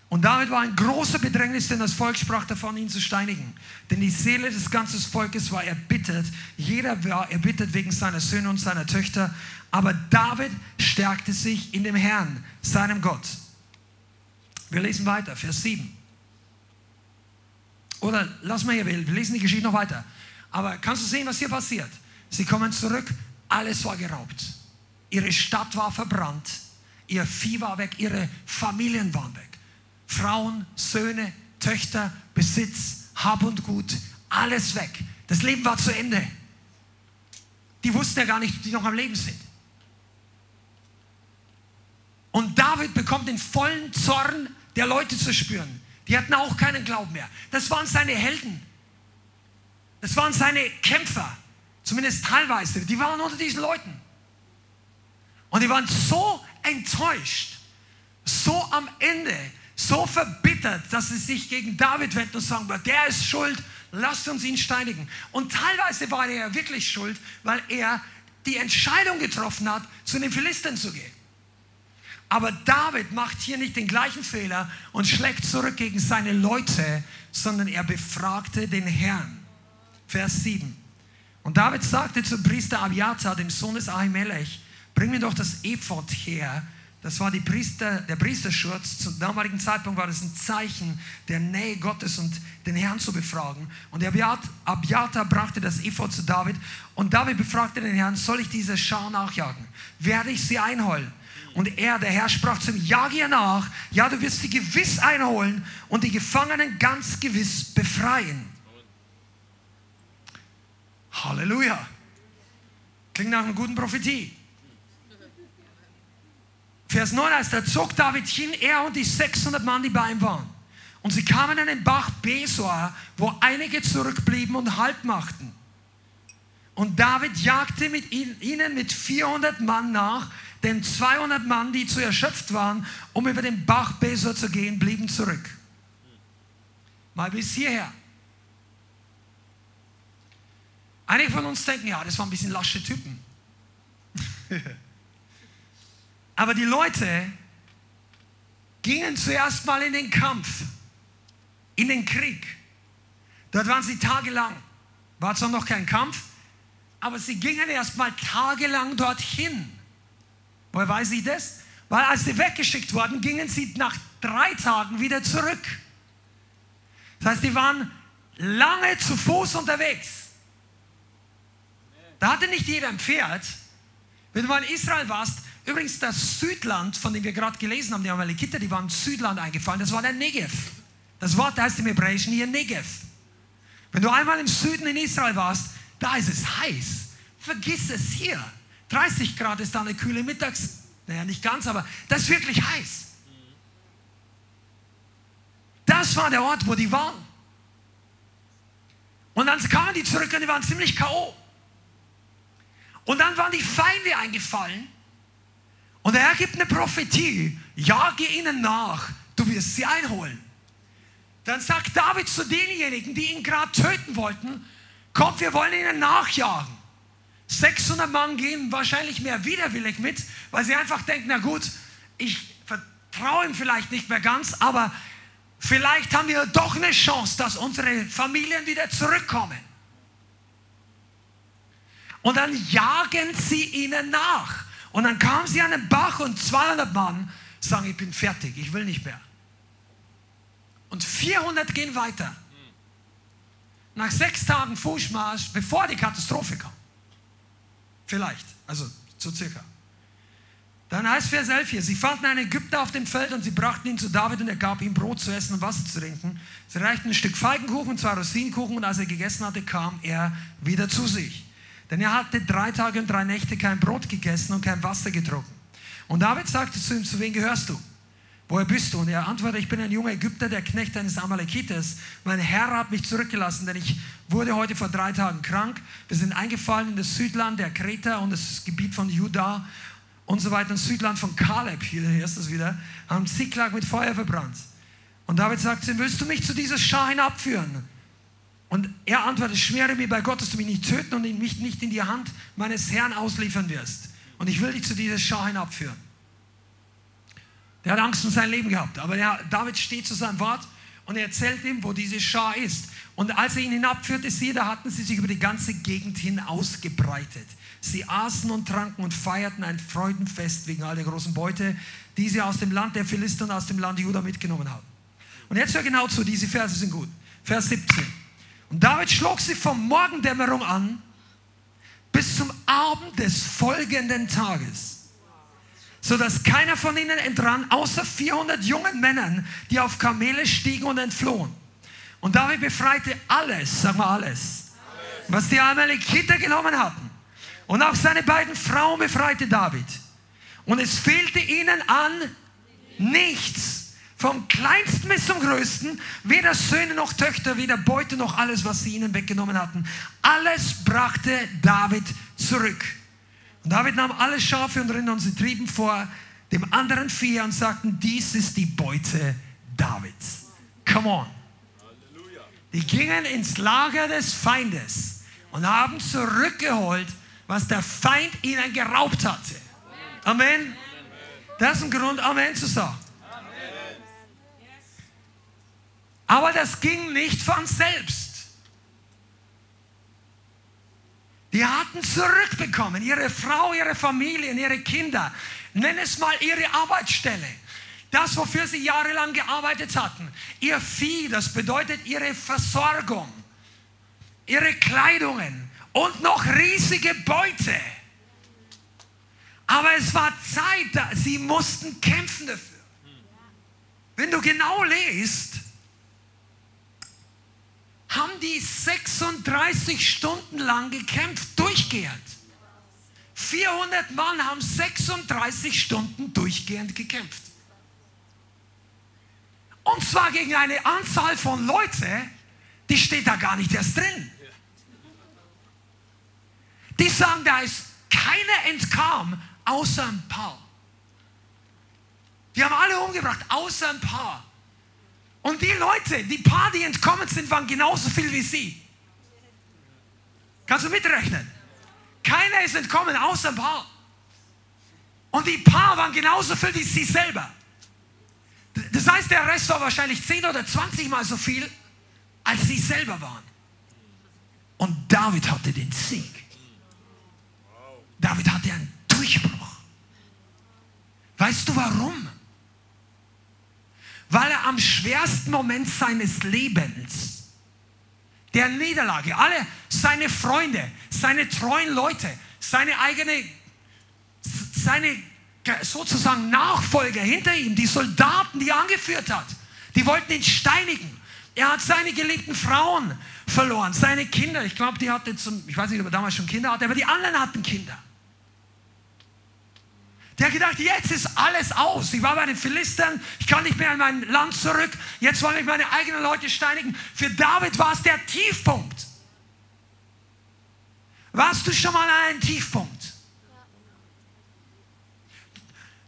und damit war ein großer Bedrängnis, denn das Volk sprach davon, ihn zu steinigen. Denn die Seele des ganzen Volkes war erbittert. Jeder war erbittert wegen seiner Söhne und seiner Töchter. Aber David stärkte sich in dem Herrn, seinem Gott. Wir lesen weiter, Vers 7. Oder lass mal hier, wir lesen die Geschichte noch weiter. Aber kannst du sehen, was hier passiert? Sie kommen zurück, alles war geraubt. Ihre Stadt war verbrannt, ihr Vieh war weg, ihre Familien waren weg. Frauen, Söhne, Töchter, Besitz, Hab und Gut, alles weg. Das Leben war zu Ende. Die wussten ja gar nicht, die noch am Leben sind. Und David bekommt den vollen Zorn der Leute zu spüren. Die hatten auch keinen Glauben mehr. Das waren seine Helden. Das waren seine Kämpfer. Zumindest teilweise. Die waren unter diesen Leuten. Und die waren so enttäuscht, so am Ende, so verbittert, dass sie sich gegen David wenden und sagen, der ist schuld, lasst uns ihn steinigen. Und teilweise war er wirklich schuld, weil er die Entscheidung getroffen hat, zu den Philistern zu gehen. Aber David macht hier nicht den gleichen Fehler und schlägt zurück gegen seine Leute, sondern er befragte den Herrn. Vers 7. Und David sagte zum Priester Abiathar, dem Sohn des Ahimelech, bring mir doch das Ephod her. Das war Priester, der Priesterschutz. Zum damaligen Zeitpunkt war das ein Zeichen der Nähe Gottes und den Herrn zu befragen. Und der Abiathar brachte das Ephod zu David. Und David befragte den Herrn, soll ich diese Schar nachjagen? Werde ich sie einholen? Und er, der Herr, sprach zu ihm, jage ihr nach. Ja, du wirst sie gewiss einholen und die Gefangenen ganz gewiss befreien. Halleluja. Klingt nach einer guten Prophetie. Vers 9 heißt, da zog David hin, er und die 600 Mann, die bei ihm waren. Und sie kamen an den Bach Besor, wo einige zurückblieben und Halt machten. Und David jagte mit ihnen mit 400 Mann nach, denn 200 Mann, die zu erschöpft waren, um über den Bach Besor zu gehen, blieben zurück. Mal bis hierher. Einige von uns denken, ja, das waren ein bisschen lasche Typen. Aber die Leute gingen zuerst mal in den Kampf, in den Krieg. Dort waren sie tagelang. War zwar noch kein Kampf, aber sie gingen erst mal tagelang dorthin. Woher weiß ich das? Weil als sie weggeschickt wurden, gingen sie nach drei Tagen wieder zurück. Das heißt, die waren lange zu Fuß unterwegs. Da hatte nicht jeder ein Pferd. Wenn du mal in Israel warst, übrigens das Südland, von dem wir gerade gelesen haben, die Amalekiter, die waren Südland eingefallen, das war der Negev. Das Wort heißt im Hebräischen hier Negev. Wenn du einmal im Süden in Israel warst, da ist es heiß. Vergiss es hier. 30 Grad ist da eine kühle Mittags, naja, nicht ganz, aber das ist wirklich heiß. Das war der Ort, wo die waren. Und dann kamen die zurück und die waren ziemlich K.O. Und dann waren die Feinde eingefallen. Und er gibt eine Prophetie. Jage ihnen nach, du wirst sie einholen. Dann sagt David zu denjenigen, die ihn gerade töten wollten, kommt, wir wollen ihnen nachjagen. 600 Mann gehen wahrscheinlich mehr widerwillig mit, weil sie einfach denken, na gut, ich vertraue ihm vielleicht nicht mehr ganz, aber vielleicht haben wir doch eine Chance, dass unsere Familien wieder zurückkommen. Und dann jagen sie ihnen nach. Und dann kamen sie an den Bach und 200 Mann sagen, ich bin fertig, ich will nicht mehr. Und 400 gehen weiter. Nach sechs Tagen Fußmarsch, bevor die Katastrophe kam. Vielleicht, also so circa. Dann heißt Vers 11 hier, sie fanden einen Ägypter auf dem Feld und sie brachten ihn zu David und er gab ihm Brot zu essen und Wasser zu trinken. Sie reichten ein Stück Feigenkuchen, zwei Rosinenkuchen und als er gegessen hatte, kam er wieder zu sich. Denn er hatte drei Tage und drei Nächte kein Brot gegessen und kein Wasser getrunken. Und David sagte zu ihm, zu wem gehörst du? Woher bist du? Und er antwortete, ich bin ein junger Ägypter, der Knecht eines Amalekites. Mein Herr hat mich zurückgelassen, denn ich wurde heute vor drei Tagen krank. Wir sind eingefallen in das Südland der Kreta und das Gebiet von Juda und so weiter. Das Südland von Kaleb, hier ist das wieder, haben Ziklag mit Feuer verbrannt. Und David sagte, willst du mich zu dieser Schar hinabführen? Und er antwortet, schwere mir bei Gott, dass du mich nicht töten und mich nicht in die Hand meines Herrn ausliefern wirst. Und ich will dich zu dieser Schar hinabführen. Der hat Angst um sein Leben gehabt. Aber der, David steht zu seinem Wort und er erzählt ihm, wo diese Schar ist. Und als er ihn hinabführte, siehe, da hatten sie sich über die ganze Gegend hin ausgebreitet. Sie aßen und tranken und feierten ein Freudenfest wegen all der großen Beute, die sie aus dem Land der Philister und aus dem Land Juda mitgenommen haben. Und jetzt hör genau zu, diese Verse sind gut. Vers 17. Und David schlug sie vom Morgendämmerung an bis zum Abend des folgenden Tages, sodass keiner von ihnen entrann, außer 400 jungen Männern, die auf Kamele stiegen und entflohen. Und David befreite alles, sag mal alles, was die Amalekiter genommen hatten. Und auch seine beiden Frauen befreite David. Und es fehlte ihnen an nichts. Vom kleinsten bis zum größten, weder Söhne noch Töchter, weder Beute noch alles, was sie ihnen weggenommen hatten. Alles brachte David zurück. Und David nahm alle Schafe und Rinder und sie trieben vor dem anderen Vieh und sagten, dies ist die Beute Davids. Come on. Die gingen ins Lager des Feindes und haben zurückgeholt, was der Feind ihnen geraubt hatte. Amen. Das ist ein Grund, Amen zu sagen. Aber das ging nicht von selbst. Die hatten zurückbekommen, ihre Frau, ihre Familie, ihre Kinder. Nenn es mal ihre Arbeitsstelle. Das, wofür sie jahrelang gearbeitet hatten. Ihr Vieh, das bedeutet ihre Versorgung, ihre Kleidungen und noch riesige Beute. Aber es war Zeit, sie mussten kämpfen dafür. Wenn du genau liest, haben die 36 Stunden lang gekämpft, durchgehend. 400 Mann haben 36 Stunden durchgehend gekämpft. Und zwar gegen eine Anzahl von Leuten, die steht da gar nicht erst drin. Die sagen, da ist keiner entkam, außer ein paar. Die haben alle umgebracht, außer ein paar. Und die Leute, die paar, die entkommen sind, waren genauso viel wie sie. Kannst du mitrechnen? Keiner ist entkommen, außer ein paar. Und die paar waren genauso viel wie sie selber. Das heißt, der Rest war wahrscheinlich 10 oder 20 Mal so viel, als sie selber waren. Und David hatte den Sieg. David hatte einen Durchbruch. Weißt du warum? Weil er am schwersten Moment seines Lebens, der Niederlage, alle seine Freunde, seine treuen Leute, seine eigene, seine sozusagen Nachfolger hinter ihm, die Soldaten, die er angeführt hat, die wollten ihn steinigen. Er hat seine geliebten Frauen verloren, seine Kinder. Ich glaube, die hatte zum, ich weiß nicht, ob er damals schon Kinder hatte, aber die anderen hatten Kinder. Der hat gedacht, jetzt ist alles aus. Ich war bei den Philistern, ich kann nicht mehr in mein Land zurück. Jetzt wollen mich meine eigenen Leute steinigen. Für David war es der Tiefpunkt. Warst du schon mal an einem Tiefpunkt?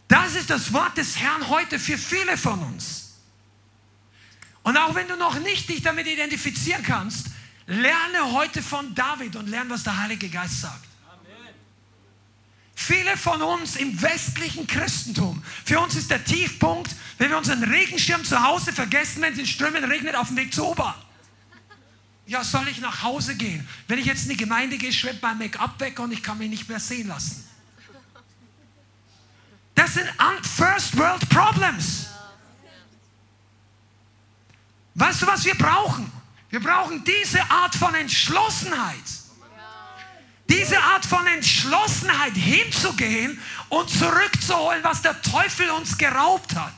Das ist das Wort des Herrn heute für viele von uns. Und auch wenn du noch nicht dich damit identifizieren kannst, lerne heute von David und lerne, was der Heilige Geist sagt. Viele von uns im westlichen Christentum, für uns ist der Tiefpunkt, wenn wir unseren Regenschirm zu Hause vergessen, wenn es in Strömen regnet, auf dem Weg zur Ober. Ja, soll ich nach Hause gehen? Wenn ich jetzt in die Gemeinde gehe, schwimmt mein Make-up weg und ich kann mich nicht mehr sehen lassen. Das sind First World Problems. Weißt du, was wir brauchen? Wir brauchen diese Art von Entschlossenheit diese Art von Entschlossenheit hinzugehen und zurückzuholen, was der Teufel uns geraubt hat.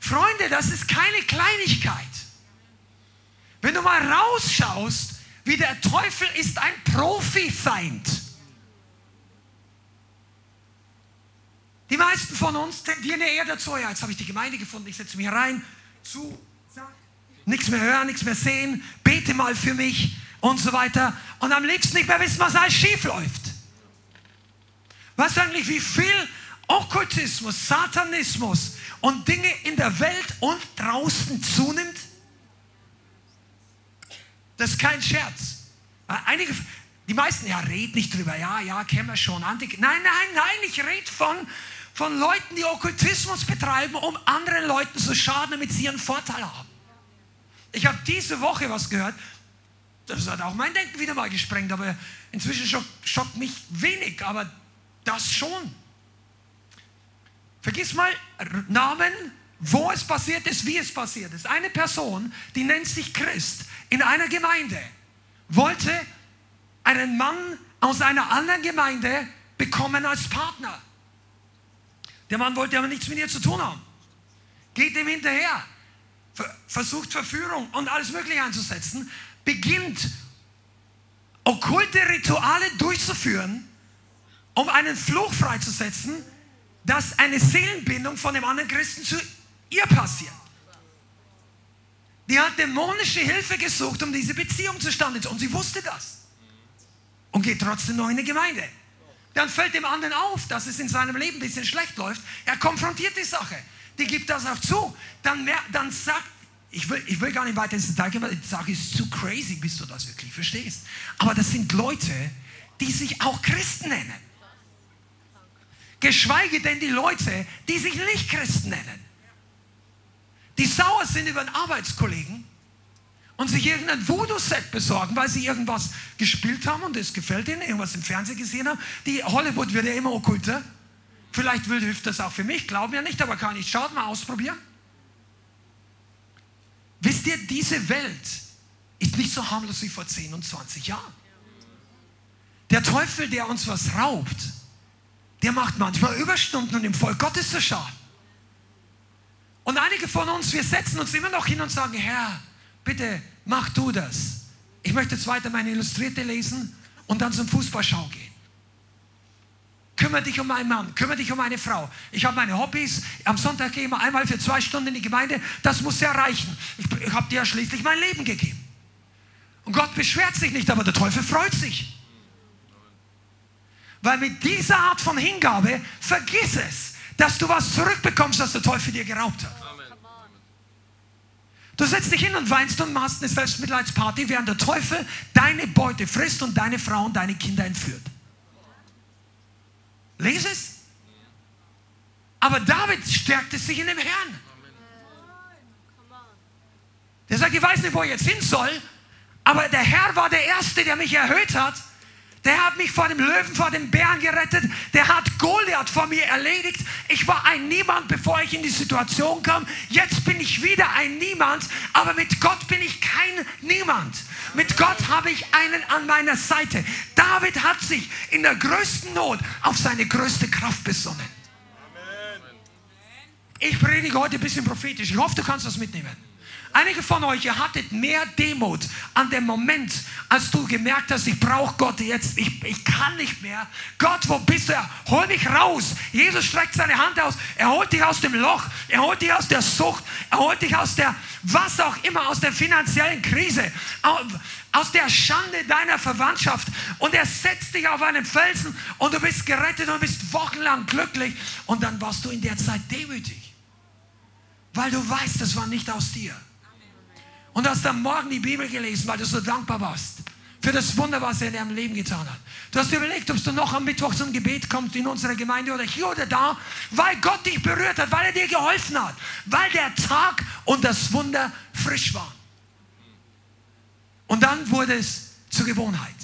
Freunde, das ist keine Kleinigkeit. Wenn du mal rausschaust, wie der Teufel ist ein Profifeind. Die meisten von uns tendieren eher dazu, ja, jetzt habe ich die Gemeinde gefunden, ich setze mich rein, zu, nichts mehr hören, nichts mehr sehen, bete mal für mich und so weiter. Und am liebsten nicht mehr wissen, was alles schief läuft. Was eigentlich, wie viel Okkultismus, Satanismus und Dinge in der Welt und draußen zunimmt? Das ist kein Scherz. Einige, die meisten, ja, red nicht drüber, ja, ja, kennen wir schon. Nein, nein, nein, ich rede von, von Leuten, die Okkultismus betreiben, um anderen Leuten zu schaden, damit sie ihren Vorteil haben. Ich habe diese Woche was gehört, das hat auch mein Denken wieder mal gesprengt, aber inzwischen schock, schockt mich wenig, aber das schon. Vergiss mal Namen, wo es passiert ist, wie es passiert ist. Eine Person, die nennt sich Christ, in einer Gemeinde, wollte einen Mann aus einer anderen Gemeinde bekommen als Partner. Der Mann wollte aber nichts mit ihr zu tun haben. Geht ihm hinterher versucht Verführung und alles Mögliche einzusetzen, beginnt okkulte Rituale durchzuführen, um einen Fluch freizusetzen, dass eine Seelenbindung von dem anderen Christen zu ihr passiert. Die hat dämonische Hilfe gesucht, um diese Beziehung zustande zu Und sie wusste das. Und geht trotzdem noch in die Gemeinde. Dann fällt dem anderen auf, dass es in seinem Leben ein bisschen schlecht läuft. Er konfrontiert die Sache die gibt das auch zu. Dann, mehr, dann sagt, ich will, ich will gar nicht weiter ins Detail gehen, weil die Sache ist zu crazy, bis du das wirklich verstehst. Aber das sind Leute, die sich auch Christen nennen. Geschweige denn die Leute, die sich nicht Christen nennen. Die sauer sind über einen Arbeitskollegen und sich irgendein Voodoo-Set besorgen, weil sie irgendwas gespielt haben und es gefällt ihnen, irgendwas im Fernsehen gesehen haben. Die Hollywood wird ja immer okkulter. Vielleicht hilft das auch für mich, glauben ja nicht, aber kann ich. Schaut mal ausprobieren. Wisst ihr, diese Welt ist nicht so harmlos wie vor 10 und 20 Jahren. Der Teufel, der uns was raubt, der macht manchmal Überstunden und im Volk Gottes zu schaden. Und einige von uns, wir setzen uns immer noch hin und sagen, Herr, bitte mach du das. Ich möchte jetzt weiter meine Illustrierte lesen und dann zum Fußballschau gehen. Kümmere dich um einen Mann, kümmere dich um eine Frau. Ich habe meine Hobbys. Am Sonntag gehe ich mal einmal für zwei Stunden in die Gemeinde. Das muss ja reichen. Ich, ich habe dir ja schließlich mein Leben gegeben. Und Gott beschwert sich nicht, aber der Teufel freut sich. Weil mit dieser Art von Hingabe, vergiss es, dass du was zurückbekommst, was der Teufel dir geraubt hat. Du setzt dich hin und weinst und machst eine Selbstmitleidsparty, während der Teufel deine Beute frisst und deine Frau und deine Kinder entführt. Lies es. Aber David stärkte sich in dem Herrn. Der sagt, ich weiß nicht, wo ich jetzt hin soll, aber der Herr war der Erste, der mich erhöht hat der hat mich vor dem Löwen, vor dem Bären gerettet. Der hat Goliath vor mir erledigt. Ich war ein Niemand, bevor ich in die Situation kam. Jetzt bin ich wieder ein Niemand, aber mit Gott bin ich kein Niemand. Mit Gott habe ich einen an meiner Seite. David hat sich in der größten Not auf seine größte Kraft besonnen. Ich predige heute ein bisschen prophetisch. Ich hoffe, du kannst das mitnehmen. Einige von euch, ihr hattet mehr Demut an dem Moment, als du gemerkt hast, ich brauche Gott jetzt, ich, ich kann nicht mehr. Gott, wo bist du? Hol mich raus. Jesus streckt seine Hand aus, er holt dich aus dem Loch, er holt dich aus der Sucht, er holt dich aus der, was auch immer, aus der finanziellen Krise, aus der Schande deiner Verwandtschaft und er setzt dich auf einen Felsen und du bist gerettet und bist wochenlang glücklich und dann warst du in der Zeit demütig, weil du weißt, es war nicht aus dir. Und hast am Morgen die Bibel gelesen, weil du so dankbar warst für das Wunder, was er in deinem Leben getan hat. Du hast überlegt, ob du noch am Mittwoch zum Gebet kommst in unserer Gemeinde oder hier oder da, weil Gott dich berührt hat, weil er dir geholfen hat, weil der Tag und das Wunder frisch waren. Und dann wurde es zur Gewohnheit.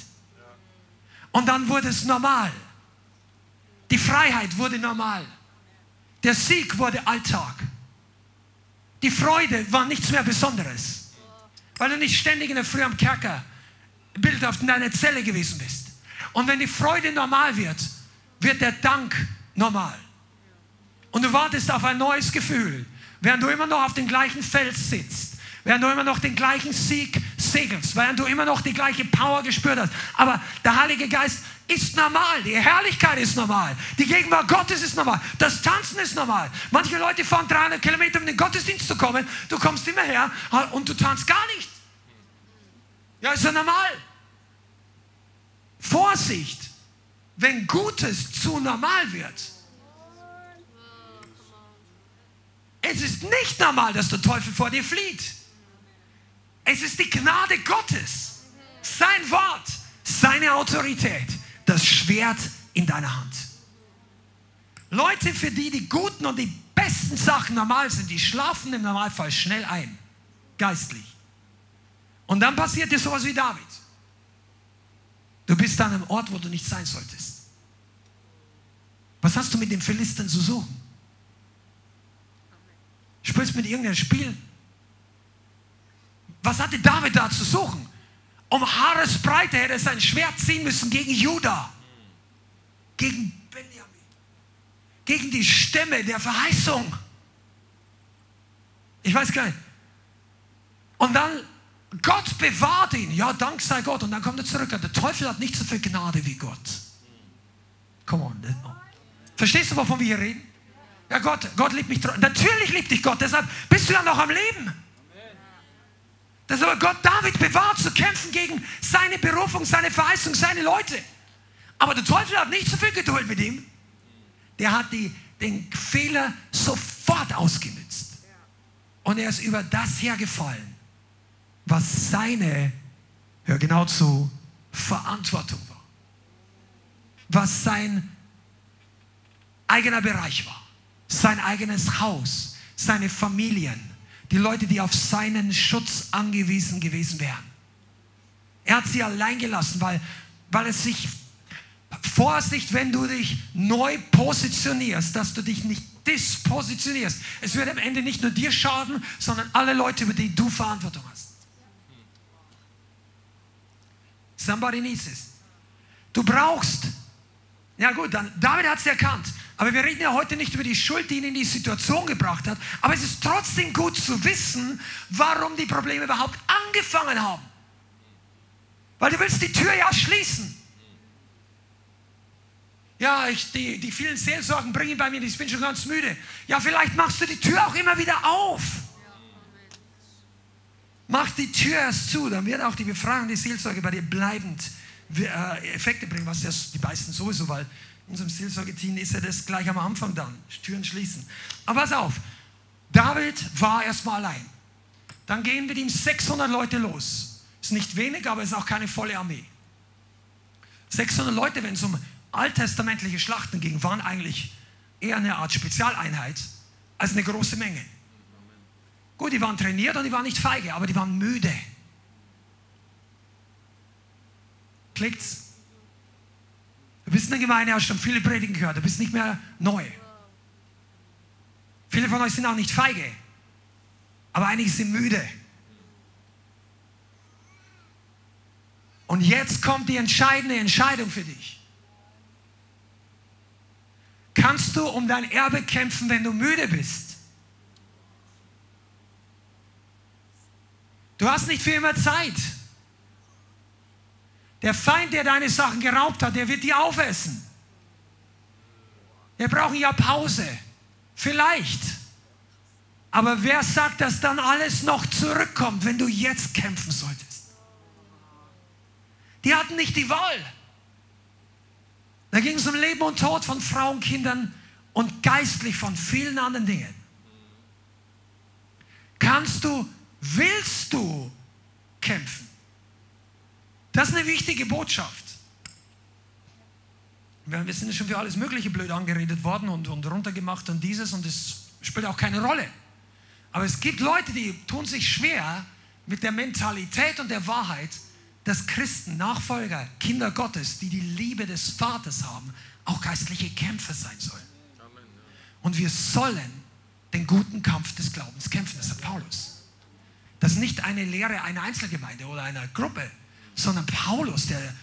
Und dann wurde es normal. Die Freiheit wurde normal. Der Sieg wurde Alltag. Die Freude war nichts mehr Besonderes. Weil du nicht ständig in der Früh am Kerker bildhaft in deiner Zelle gewesen bist. Und wenn die Freude normal wird, wird der Dank normal. Und du wartest auf ein neues Gefühl, während du immer noch auf dem gleichen Fels sitzt, während du immer noch den gleichen Sieg segelst, während du immer noch die gleiche Power gespürt hast. Aber der Heilige Geist ist normal, die Herrlichkeit ist normal, die Gegenwart Gottes ist normal, das Tanzen ist normal. Manche Leute fahren 300 Kilometer, um in den Gottesdienst zu kommen, du kommst immer her und du tanzt gar nicht. Ja, ist ja normal. Vorsicht, wenn Gutes zu normal wird. Es ist nicht normal, dass der Teufel vor dir flieht. Es ist die Gnade Gottes, sein Wort, seine Autorität das Schwert in deiner Hand. Leute, für die die guten und die besten Sachen normal sind, die schlafen im Normalfall schnell ein, geistlich. Und dann passiert dir sowas wie David. Du bist an einem Ort, wo du nicht sein solltest. Was hast du mit dem Philisten zu suchen? Spielst mit irgendeinem Spiel? Was hatte David da zu suchen? Um Haaresbreite hätte er sein Schwert ziehen müssen gegen Juda, gegen Benjamin, gegen die Stämme der Verheißung. Ich weiß gar nicht. Und dann, Gott bewahrt ihn. Ja, Dank sei Gott. Und dann kommt er zurück. Der Teufel hat nicht so viel Gnade wie Gott. Come on. Verstehst du, wovon wir hier reden? Ja, Gott, Gott liebt mich. Natürlich liebt dich Gott. Deshalb bist du ja noch am Leben. Dass aber Gott David bewahrt, zu kämpfen gegen seine Berufung, seine Verheißung, seine Leute. Aber der Teufel hat nicht so viel Geduld mit ihm. Der hat die, den Fehler sofort ausgenutzt. Und er ist über das hergefallen, was seine, hör genau zu, Verantwortung war. was sein eigener Bereich war. Sein eigenes Haus, seine Familien, die Leute, die auf seinen Schutz angewiesen gewesen wären. Er hat sie allein gelassen, weil, weil es sich, Vorsicht, wenn du dich neu positionierst, dass du dich nicht dispositionierst. Es wird am Ende nicht nur dir schaden, sondern alle Leute, über die du Verantwortung hast. Somebody needs this. Du brauchst, ja gut, dann, David hat es erkannt. Aber wir reden ja heute nicht über die Schuld, die ihn in die Situation gebracht hat. Aber es ist trotzdem gut zu wissen, warum die Probleme überhaupt angefangen haben. Weil du willst die Tür ja schließen. Ja, ich, die, die vielen Seelsorgen bringen bei mir, ich bin schon ganz müde. Ja, vielleicht machst du die Tür auch immer wieder auf. Mach die Tür erst zu, dann wird auch die Befragung der Seelsorge bei dir bleibend äh, Effekte bringen, was die meisten sowieso, weil unserem Seelsorgeteam ist ja das gleich am Anfang dann, Türen schließen. Aber pass auf, David war erstmal allein. Dann gehen mit ihm 600 Leute los. Ist nicht wenig, aber ist auch keine volle Armee. 600 Leute, wenn es um alttestamentliche Schlachten ging, waren eigentlich eher eine Art Spezialeinheit als eine große Menge. Gut, die waren trainiert und die waren nicht feige, aber die waren müde. Klickt's? Du bist in der Gemeinde, hast schon viele Predigen gehört, du bist nicht mehr neu. Viele von euch sind auch nicht feige, aber einige sind müde. Und jetzt kommt die entscheidende Entscheidung für dich. Kannst du um dein Erbe kämpfen, wenn du müde bist? Du hast nicht für immer Zeit. Der Feind, der deine Sachen geraubt hat, der wird die aufessen. Wir brauchen ja Pause. Vielleicht. Aber wer sagt, dass dann alles noch zurückkommt, wenn du jetzt kämpfen solltest? Die hatten nicht die Wahl. Da ging es um Leben und Tod von Frauen, Kindern und geistlich von vielen anderen Dingen. Kannst du, willst du kämpfen? Das ist eine wichtige Botschaft. Wir sind schon für alles Mögliche blöd angeredet worden und, und runtergemacht und dieses und das spielt auch keine Rolle. Aber es gibt Leute, die tun sich schwer mit der Mentalität und der Wahrheit, dass Christen, Nachfolger, Kinder Gottes, die die Liebe des Vaters haben, auch geistliche Kämpfer sein sollen. Und wir sollen den guten Kampf des Glaubens kämpfen, das sagt Paulus. Das ist nicht eine Lehre einer Einzelgemeinde oder einer Gruppe, sondern Paulus, der,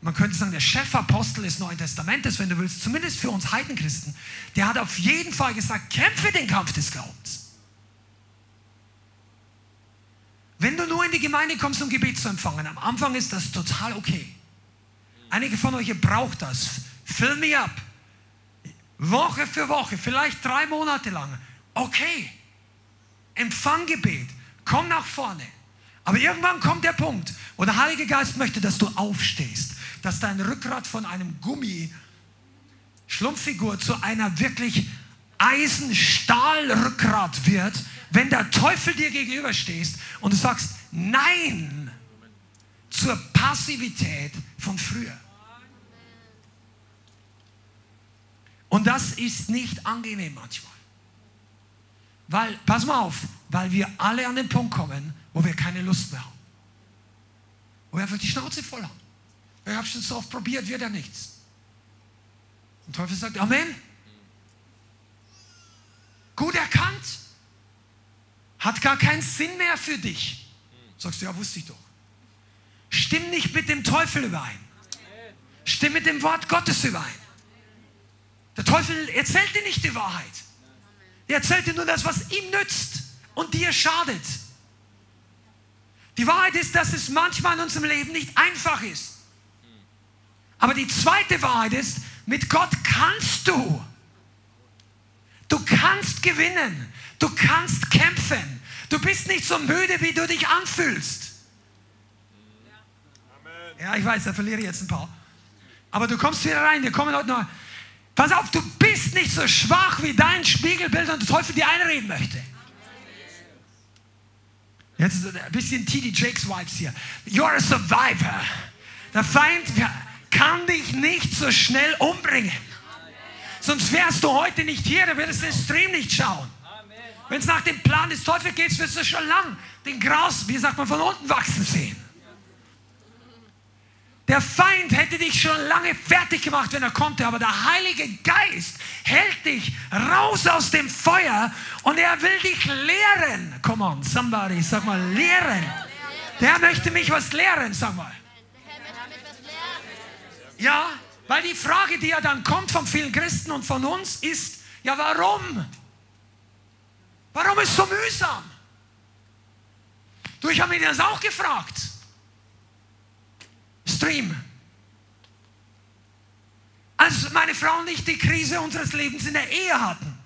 man könnte sagen, der Chefapostel des Neuen Testamentes, wenn du willst, zumindest für uns Heidenchristen, der hat auf jeden Fall gesagt, kämpfe den Kampf des Glaubens. Wenn du nur in die Gemeinde kommst, um Gebet zu empfangen, am Anfang ist das total okay. Einige von euch braucht das. Fill me up. Woche für Woche, vielleicht drei Monate lang. Okay. Empfang Gebet. Komm nach vorne. Aber irgendwann kommt der Punkt, wo der Heilige Geist möchte, dass du aufstehst, dass dein Rückgrat von einem Gummi Schlumpffigur zu einer wirklich Eisenstahlrückgrat wird, wenn der Teufel dir gegenüberstehst und du sagst Nein zur Passivität von früher. Und das ist nicht angenehm manchmal. Weil, pass mal auf, weil wir alle an den Punkt kommen, wo wir keine Lust mehr haben. Wo wir einfach die Schnauze voll haben. Ich habe schon so oft probiert, wird ja nichts. Und Teufel sagt, Amen. Gut erkannt. Hat gar keinen Sinn mehr für dich. Sagst du, ja, wusste ich doch. Stimm nicht mit dem Teufel überein. Stimm mit dem Wort Gottes überein. Der Teufel erzählt dir nicht die Wahrheit. Er erzählt dir nur das, was ihm nützt und dir schadet. Die Wahrheit ist, dass es manchmal in unserem Leben nicht einfach ist. Aber die zweite Wahrheit ist, mit Gott kannst du. Du kannst gewinnen. Du kannst kämpfen. Du bist nicht so müde, wie du dich anfühlst. Ja, ich weiß, da verliere ich jetzt ein paar. Aber du kommst wieder rein. Wir kommen heute noch. Pass auf, du bist nicht so schwach, wie dein Spiegelbild und der Teufel dir einreden möchte. Jetzt ein bisschen TD Jakes Vibes hier. You're a survivor. Der Feind, kann dich nicht so schnell umbringen. Sonst wärst du heute nicht hier, du würdest den Stream nicht schauen. Wenn es nach dem Plan des Teufels geht, wirst du schon lang den Gras, wie sagt man, von unten wachsen sehen. Der Feind hätte dich schon lange fertig gemacht, wenn er konnte, aber der Heilige Geist hält dich raus aus dem Feuer und er will dich lehren. Come on, somebody, sag mal, lehren. Der möchte mich was lehren, sag mal. Ja, weil die Frage, die ja dann kommt von vielen Christen und von uns ist, ja warum? Warum ist es so mühsam? Du, ich habe mir das auch gefragt. Stream. Als meine Frau und ich die Krise unseres Lebens in der Ehe hatten.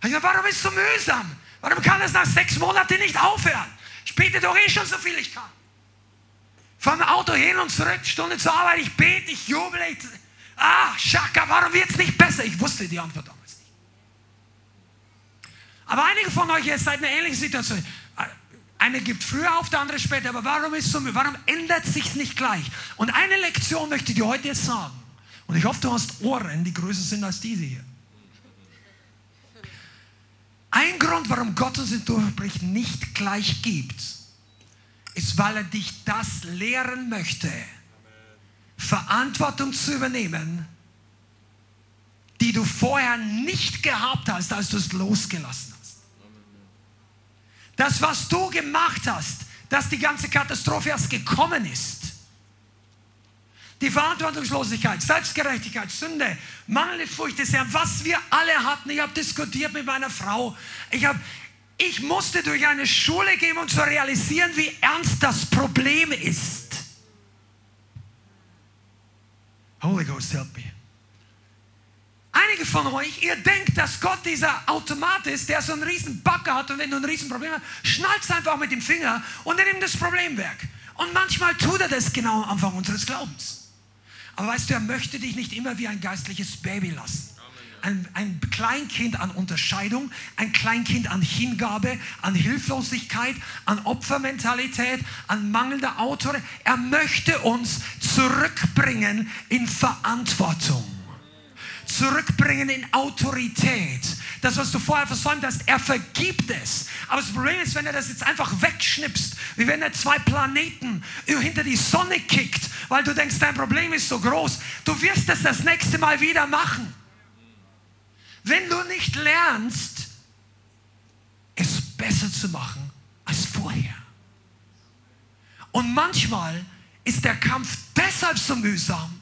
Ich gesagt, warum ist es so mühsam? Warum kann es nach sechs Monaten nicht aufhören? Ich bete doch eh schon so viel ich kann. Vom Auto hin und zurück, Stunde zur Arbeit, ich bete, ich jubel. Ich, ah, Schaka, warum wird es nicht besser? Ich wusste die Antwort damals nicht. Aber einige von euch jetzt seid in einer ähnlichen Situation. Eine gibt früher auf, der andere später. Aber warum, ist so, warum ändert sich nicht gleich? Und eine Lektion möchte ich dir heute jetzt sagen. Und ich hoffe, du hast Ohren, die größer sind als diese hier. Ein Grund, warum Gott uns den Durchbruch nicht gleich gibt, ist, weil er dich das lehren möchte, Verantwortung zu übernehmen, die du vorher nicht gehabt hast, als du es losgelassen hast. Das, was du gemacht hast, dass die ganze Katastrophe erst gekommen ist. Die Verantwortungslosigkeit, Selbstgerechtigkeit, Sünde, mangelnde Furcht des Herrn, was wir alle hatten. Ich habe diskutiert mit meiner Frau. Ich, hab, ich musste durch eine Schule gehen, um zu realisieren, wie ernst das Problem ist. Holy Ghost, help me. Einige von euch, ihr denkt, dass Gott dieser Automat ist, der so einen riesen Backer hat und wenn du ein riesen Problem hast, schnallst einfach mit dem Finger und er nimmt das Problem weg. Und manchmal tut er das genau am Anfang unseres Glaubens. Aber weißt du, er möchte dich nicht immer wie ein geistliches Baby lassen. Ein, ein, Kleinkind an Unterscheidung, ein Kleinkind an Hingabe, an Hilflosigkeit, an Opfermentalität, an mangelnder Autorität. Er möchte uns zurückbringen in Verantwortung zurückbringen in Autorität. Das, was du vorher versäumt hast, er vergibt es. Aber das Problem ist, wenn er das jetzt einfach wegschnipst, wie wenn er zwei Planeten hinter die Sonne kickt, weil du denkst, dein Problem ist so groß, du wirst es das nächste Mal wieder machen. Wenn du nicht lernst, es besser zu machen als vorher. Und manchmal ist der Kampf deshalb so mühsam,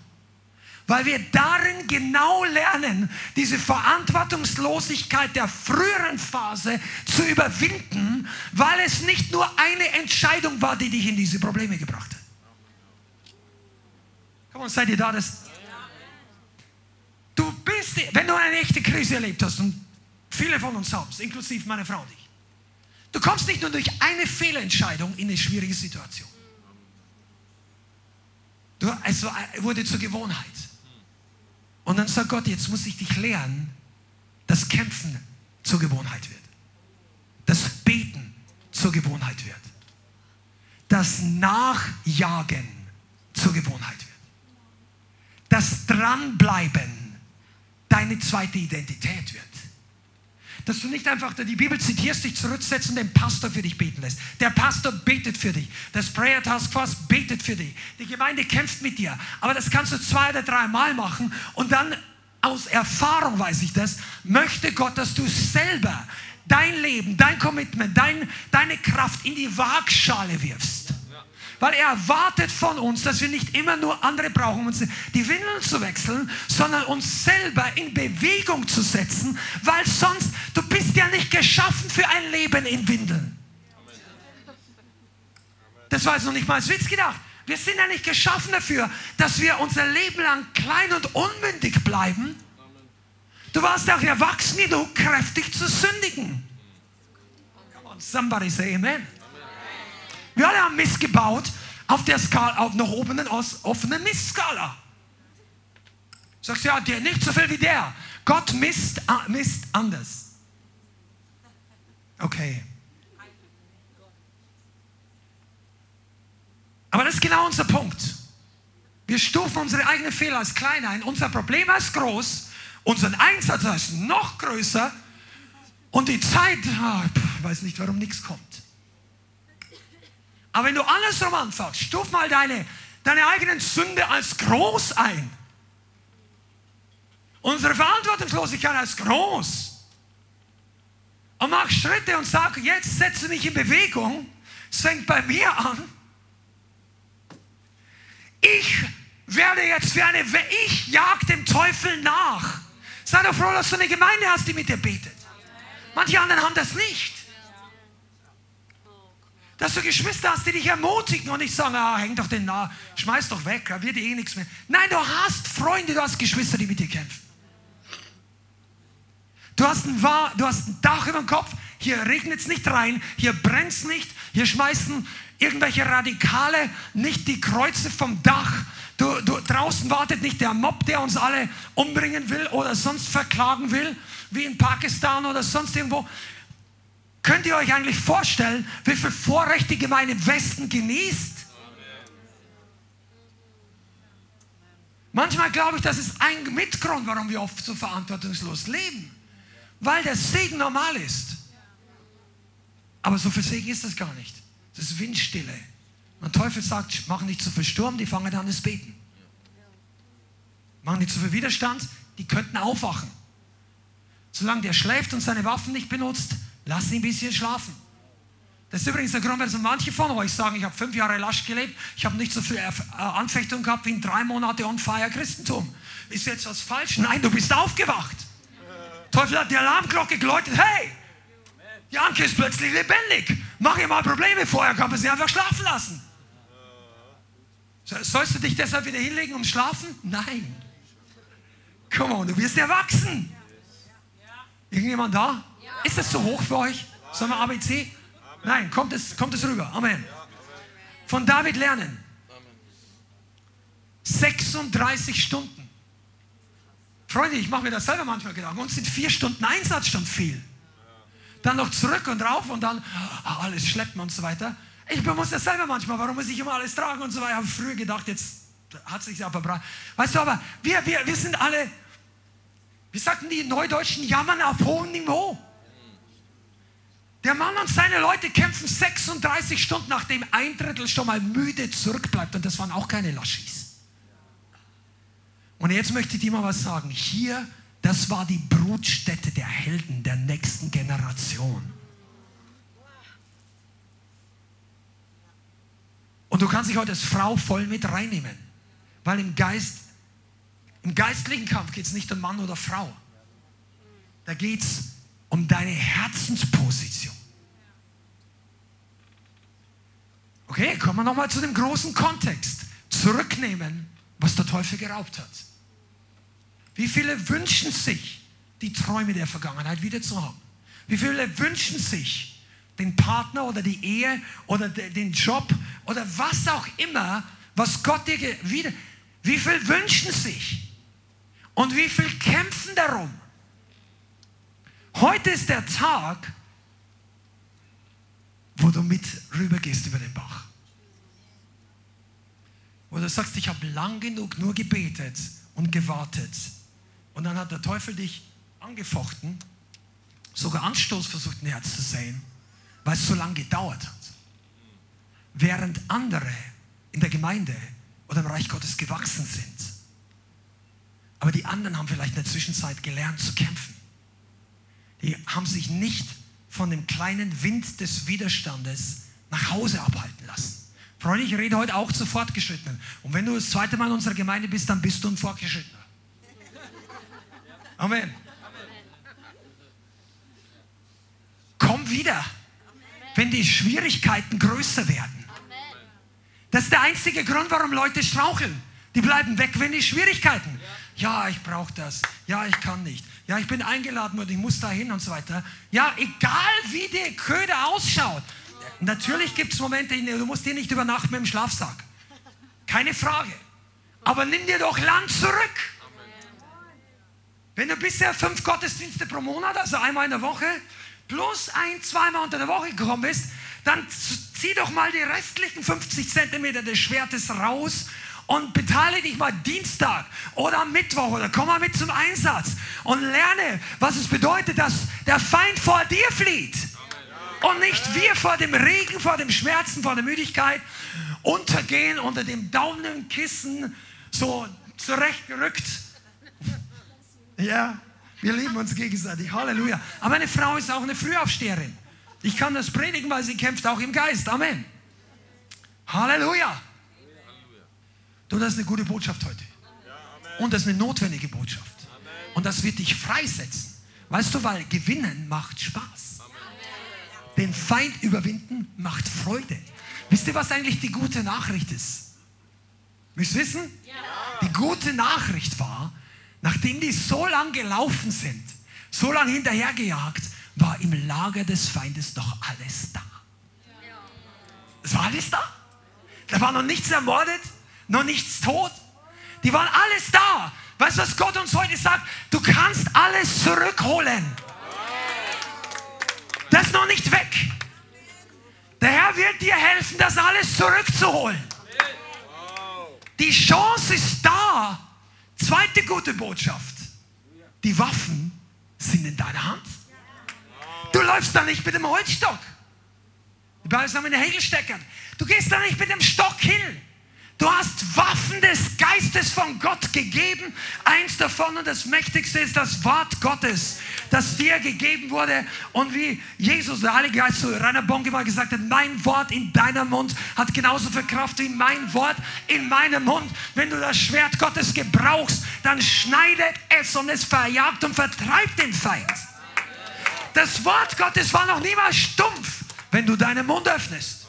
weil wir darin genau lernen, diese Verantwortungslosigkeit der früheren Phase zu überwinden, weil es nicht nur eine Entscheidung war, die dich in diese Probleme gebracht hat. Komm on, seid ihr da? Das du bist, wenn du eine echte Krise erlebt hast, und viele von uns haben es, inklusive meiner Frau und ich, du kommst nicht nur durch eine Fehlentscheidung in eine schwierige Situation. Du, es wurde zur Gewohnheit. Und dann sagt Gott, jetzt muss ich dich lernen, dass Kämpfen zur Gewohnheit wird. Das Beten zur Gewohnheit wird. Das Nachjagen zur Gewohnheit wird. Das Dranbleiben deine zweite Identität wird. Dass du nicht einfach die Bibel zitierst, dich zurücksetzt und den Pastor für dich beten lässt. Der Pastor betet für dich. Das Prayer Task Force betet für dich. Die Gemeinde kämpft mit dir. Aber das kannst du zwei oder drei Mal machen und dann aus Erfahrung weiß ich das, möchte Gott, dass du selber dein Leben, dein Commitment, dein, deine Kraft in die Waagschale wirfst. Weil er erwartet von uns, dass wir nicht immer nur andere brauchen, um uns die Windeln zu wechseln, sondern uns selber in Bewegung zu setzen, weil sonst, du bist ja nicht geschaffen für ein Leben in Windeln. Das war jetzt noch nicht mal als Witz gedacht. Wir sind ja nicht geschaffen dafür, dass wir unser Leben lang klein und unmündig bleiben. Du warst auch erwachsen genug, kräftig zu sündigen. Come on, somebody say amen. Wir alle haben Mist gebaut auf der Skala, auf oben aus offenen Mistskala. Sagst du, ja, der nicht so viel wie der. Gott misst, misst anders. Okay. Aber das ist genau unser Punkt. Wir stufen unsere eigenen Fehler als klein ein, unser Problem als groß, unseren Einsatz als noch größer und die Zeit, ich weiß nicht, warum nichts kommt. Aber wenn du andersrum anfängst, stuf mal deine, deine eigenen Sünde als groß ein. Unsere Verantwortungslosigkeit als groß. Und mach Schritte und sag, jetzt setze mich in Bewegung. Es fängt bei mir an. Ich werde jetzt für eine, ich jag dem Teufel nach. Sei doch froh, dass du eine Gemeinde hast, die mit dir betet. Manche anderen haben das nicht. Dass du Geschwister hast, die dich ermutigen und nicht sagen, ah, häng doch den nah, schmeiß doch weg, wird eh nichts mehr. Nein, du hast Freunde, du hast Geschwister, die mit dir kämpfen. Du hast ein, du hast ein Dach über dem Kopf, hier regnet es nicht rein, hier brennt es nicht, hier schmeißen irgendwelche Radikale nicht die Kreuze vom Dach. Du, du, draußen wartet nicht der Mob, der uns alle umbringen will oder sonst verklagen will, wie in Pakistan oder sonst irgendwo. Könnt ihr euch eigentlich vorstellen, wie viel Vorrechte die Gemeinde im Westen genießt? Manchmal glaube ich, das ist ein Mitgrund, warum wir oft so verantwortungslos leben. Weil der Segen normal ist. Aber so viel Segen ist das gar nicht. Das ist Windstille. Und der Teufel sagt, mach nicht zu viel Sturm, die fangen an das Beten. Machen nicht zu viel Widerstand, die könnten aufwachen. Solange der schläft und seine Waffen nicht benutzt, Lass ihn ein bisschen schlafen. Das ist übrigens der Grund, warum manche von euch sagen, ich habe fünf Jahre lasch gelebt, ich habe nicht so viel äh, Anfechtung gehabt wie in drei Monate on fire Christentum. Ist jetzt was falsch? Nein, du bist aufgewacht. Teufel hat die Alarmglocke geläutet. Hey, Janke ist plötzlich lebendig. Mach ihr mal Probleme vorher, kann man sie einfach schlafen lassen. Sollst du dich deshalb wieder hinlegen und schlafen? Nein. Komm on, du wirst erwachsen. Irgendjemand da? Ist das zu hoch für euch? Sollen wir ABC? Nein, kommt es, kommt es rüber. Amen. Von David lernen. 36 Stunden. Freunde, ich mache mir das selber manchmal Gedanken. Uns sind vier Stunden Einsatz schon viel. Dann noch zurück und rauf und dann ah, alles schleppen und so weiter. Ich muss das selber manchmal, warum muss ich immer alles tragen und so weiter. Ich habe früher gedacht, jetzt hat es sich aber verbrannt. Weißt du, aber wir, wir, wir sind alle, wie sagten die Neudeutschen, jammern auf hohem Niveau. Der Mann und seine Leute kämpfen 36 Stunden, nachdem ein Drittel schon mal müde zurückbleibt. Und das waren auch keine Laschis. Und jetzt möchte ich dir mal was sagen. Hier, das war die Brutstätte der Helden der nächsten Generation. Und du kannst dich heute als Frau voll mit reinnehmen. Weil im Geist, im geistlichen Kampf geht es nicht um Mann oder Frau. Da geht es um deine Herzensposition. Okay, kommen wir nochmal zu dem großen Kontext. Zurücknehmen, was der Teufel geraubt hat. Wie viele wünschen sich, die Träume der Vergangenheit wieder zu haben? Wie viele wünschen sich, den Partner oder die Ehe oder den Job oder was auch immer, was Gott dir wieder. Wie viel wünschen sich? Und wie viel kämpfen darum? Heute ist der Tag, wo du mit rübergehst über den Bach. Wo du sagst, ich habe lang genug nur gebetet und gewartet. Und dann hat der Teufel dich angefochten, sogar Anstoß versucht in Herz zu sehen, weil es so lange gedauert hat. Während andere in der Gemeinde oder im Reich Gottes gewachsen sind. Aber die anderen haben vielleicht in der Zwischenzeit gelernt zu kämpfen. Die haben sich nicht von dem kleinen Wind des Widerstandes nach Hause abhalten lassen. Freunde, ich rede heute auch zu Fortgeschrittenen. Und wenn du das zweite Mal in unserer Gemeinde bist, dann bist du ein Fortgeschrittener. Amen. Komm wieder, wenn die Schwierigkeiten größer werden. Das ist der einzige Grund, warum Leute straucheln. Die bleiben weg, wenn die Schwierigkeiten. Ja, ich brauche das. Ja, ich kann nicht. Ja, ich bin eingeladen worden, ich muss da hin und so weiter. Ja, egal wie die Köder ausschaut. Natürlich gibt es Momente, du musst hier nicht übernachten mit dem Schlafsack. Keine Frage. Aber nimm dir doch Land zurück. Wenn du bisher fünf Gottesdienste pro Monat, also einmal in der Woche, plus ein, zweimal unter der Woche gekommen bist, dann zieh doch mal die restlichen 50 Zentimeter des Schwertes raus und beteilige dich mal Dienstag oder Mittwoch oder komm mal mit zum Einsatz und lerne, was es bedeutet, dass der Feind vor dir flieht. Und nicht wir vor dem Regen, vor dem Schmerzen, vor der Müdigkeit untergehen unter dem Daumenkissen so zurechtgerückt. Ja, wir lieben uns gegenseitig. Halleluja. Aber meine Frau ist auch eine Frühaufsteherin. Ich kann das predigen, weil sie kämpft auch im Geist. Amen. Halleluja. Du, das ist eine gute Botschaft heute. Und das ist eine notwendige Botschaft. Und das wird dich freisetzen. Weißt du, weil gewinnen macht Spaß. Den Feind überwinden macht Freude. Wisst ihr, was eigentlich die gute Nachricht ist? Willst du wissen? Die gute Nachricht war, nachdem die so lang gelaufen sind, so lange hinterhergejagt, war im Lager des Feindes doch alles da. Es war alles da. Da war noch nichts ermordet, noch nichts tot. Die waren alles da. Weißt du, was Gott uns heute sagt? Du kannst alles zurückholen. Das ist noch nicht weg. Der Herr wird dir helfen, das alles zurückzuholen. Die Chance ist da. Zweite gute Botschaft. Die Waffen sind in deiner Hand. Du läufst da nicht mit dem Holzstock. Die ist noch mit den Hegelsteckern. Du gehst da nicht mit dem Stock hin. Du hast Waffen des Geistes von Gott gegeben. Eins davon und das mächtigste ist das Wort Gottes, das dir gegeben wurde. Und wie Jesus, der Heilige Geist, zu Rainer Bonke mal gesagt hat, mein Wort in deinem Mund hat genauso viel Kraft wie mein Wort in meinem Mund. Wenn du das Schwert Gottes gebrauchst, dann schneidet es und es verjagt und vertreibt den Feind. Das Wort Gottes war noch niemals stumpf, wenn du deinen Mund öffnest.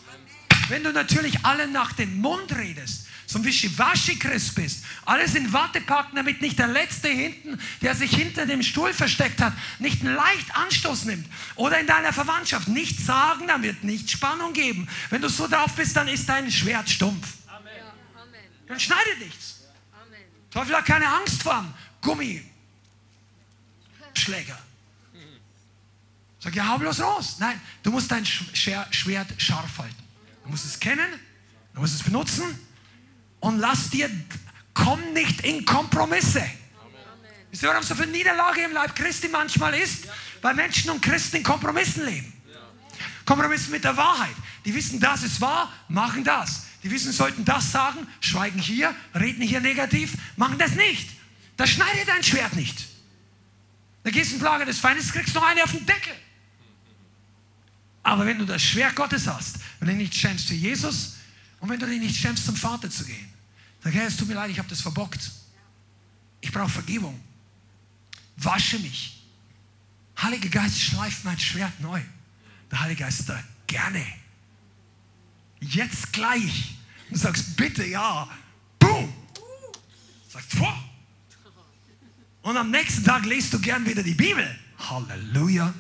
Wenn du natürlich alle nach dem Mund redest, so ein Wischiwaschi-Christ bist, alles in Watte packen, damit nicht der Letzte hinten, der sich hinter dem Stuhl versteckt hat, nicht einen leicht Anstoß nimmt. Oder in deiner Verwandtschaft nichts sagen, dann wird nicht Spannung geben. Wenn du so drauf bist, dann ist dein Schwert stumpf. Amen. Dann schneide nichts. Amen. Teufel hat keine Angst vor dem Gummischläger. Sag ja, hau bloß raus. Nein, du musst dein Schwert scharf halten. Du musst es kennen, du musst es benutzen und lass dir, komm nicht in Kompromisse. Amen. Wisst ihr, warum so viel Niederlage im Leib Christi manchmal ist? Weil Menschen und Christen in Kompromissen leben. Kompromissen mit der Wahrheit. Die wissen, das ist wahr, machen das. Die wissen, sollten das sagen, schweigen hier, reden hier negativ, machen das nicht. Da schneidet dein Schwert nicht. Da gehst du in Plage des Feindes, kriegst noch eine auf den Deckel. Aber wenn du das Schwert Gottes hast, wenn du dich nicht schämst für Jesus und wenn du dich nicht schämst, zum Vater zu gehen, sag, Herr, es tut mir leid, ich habe das verbockt. Ich brauche Vergebung. Wasche mich. Heiliger Geist, schleift mein Schwert neu. Der Heilige Geist sagt, gerne. Jetzt gleich. Und du sagst, bitte ja. Boom. Sagst, boah. Und am nächsten Tag lest du gern wieder die Bibel. Halleluja.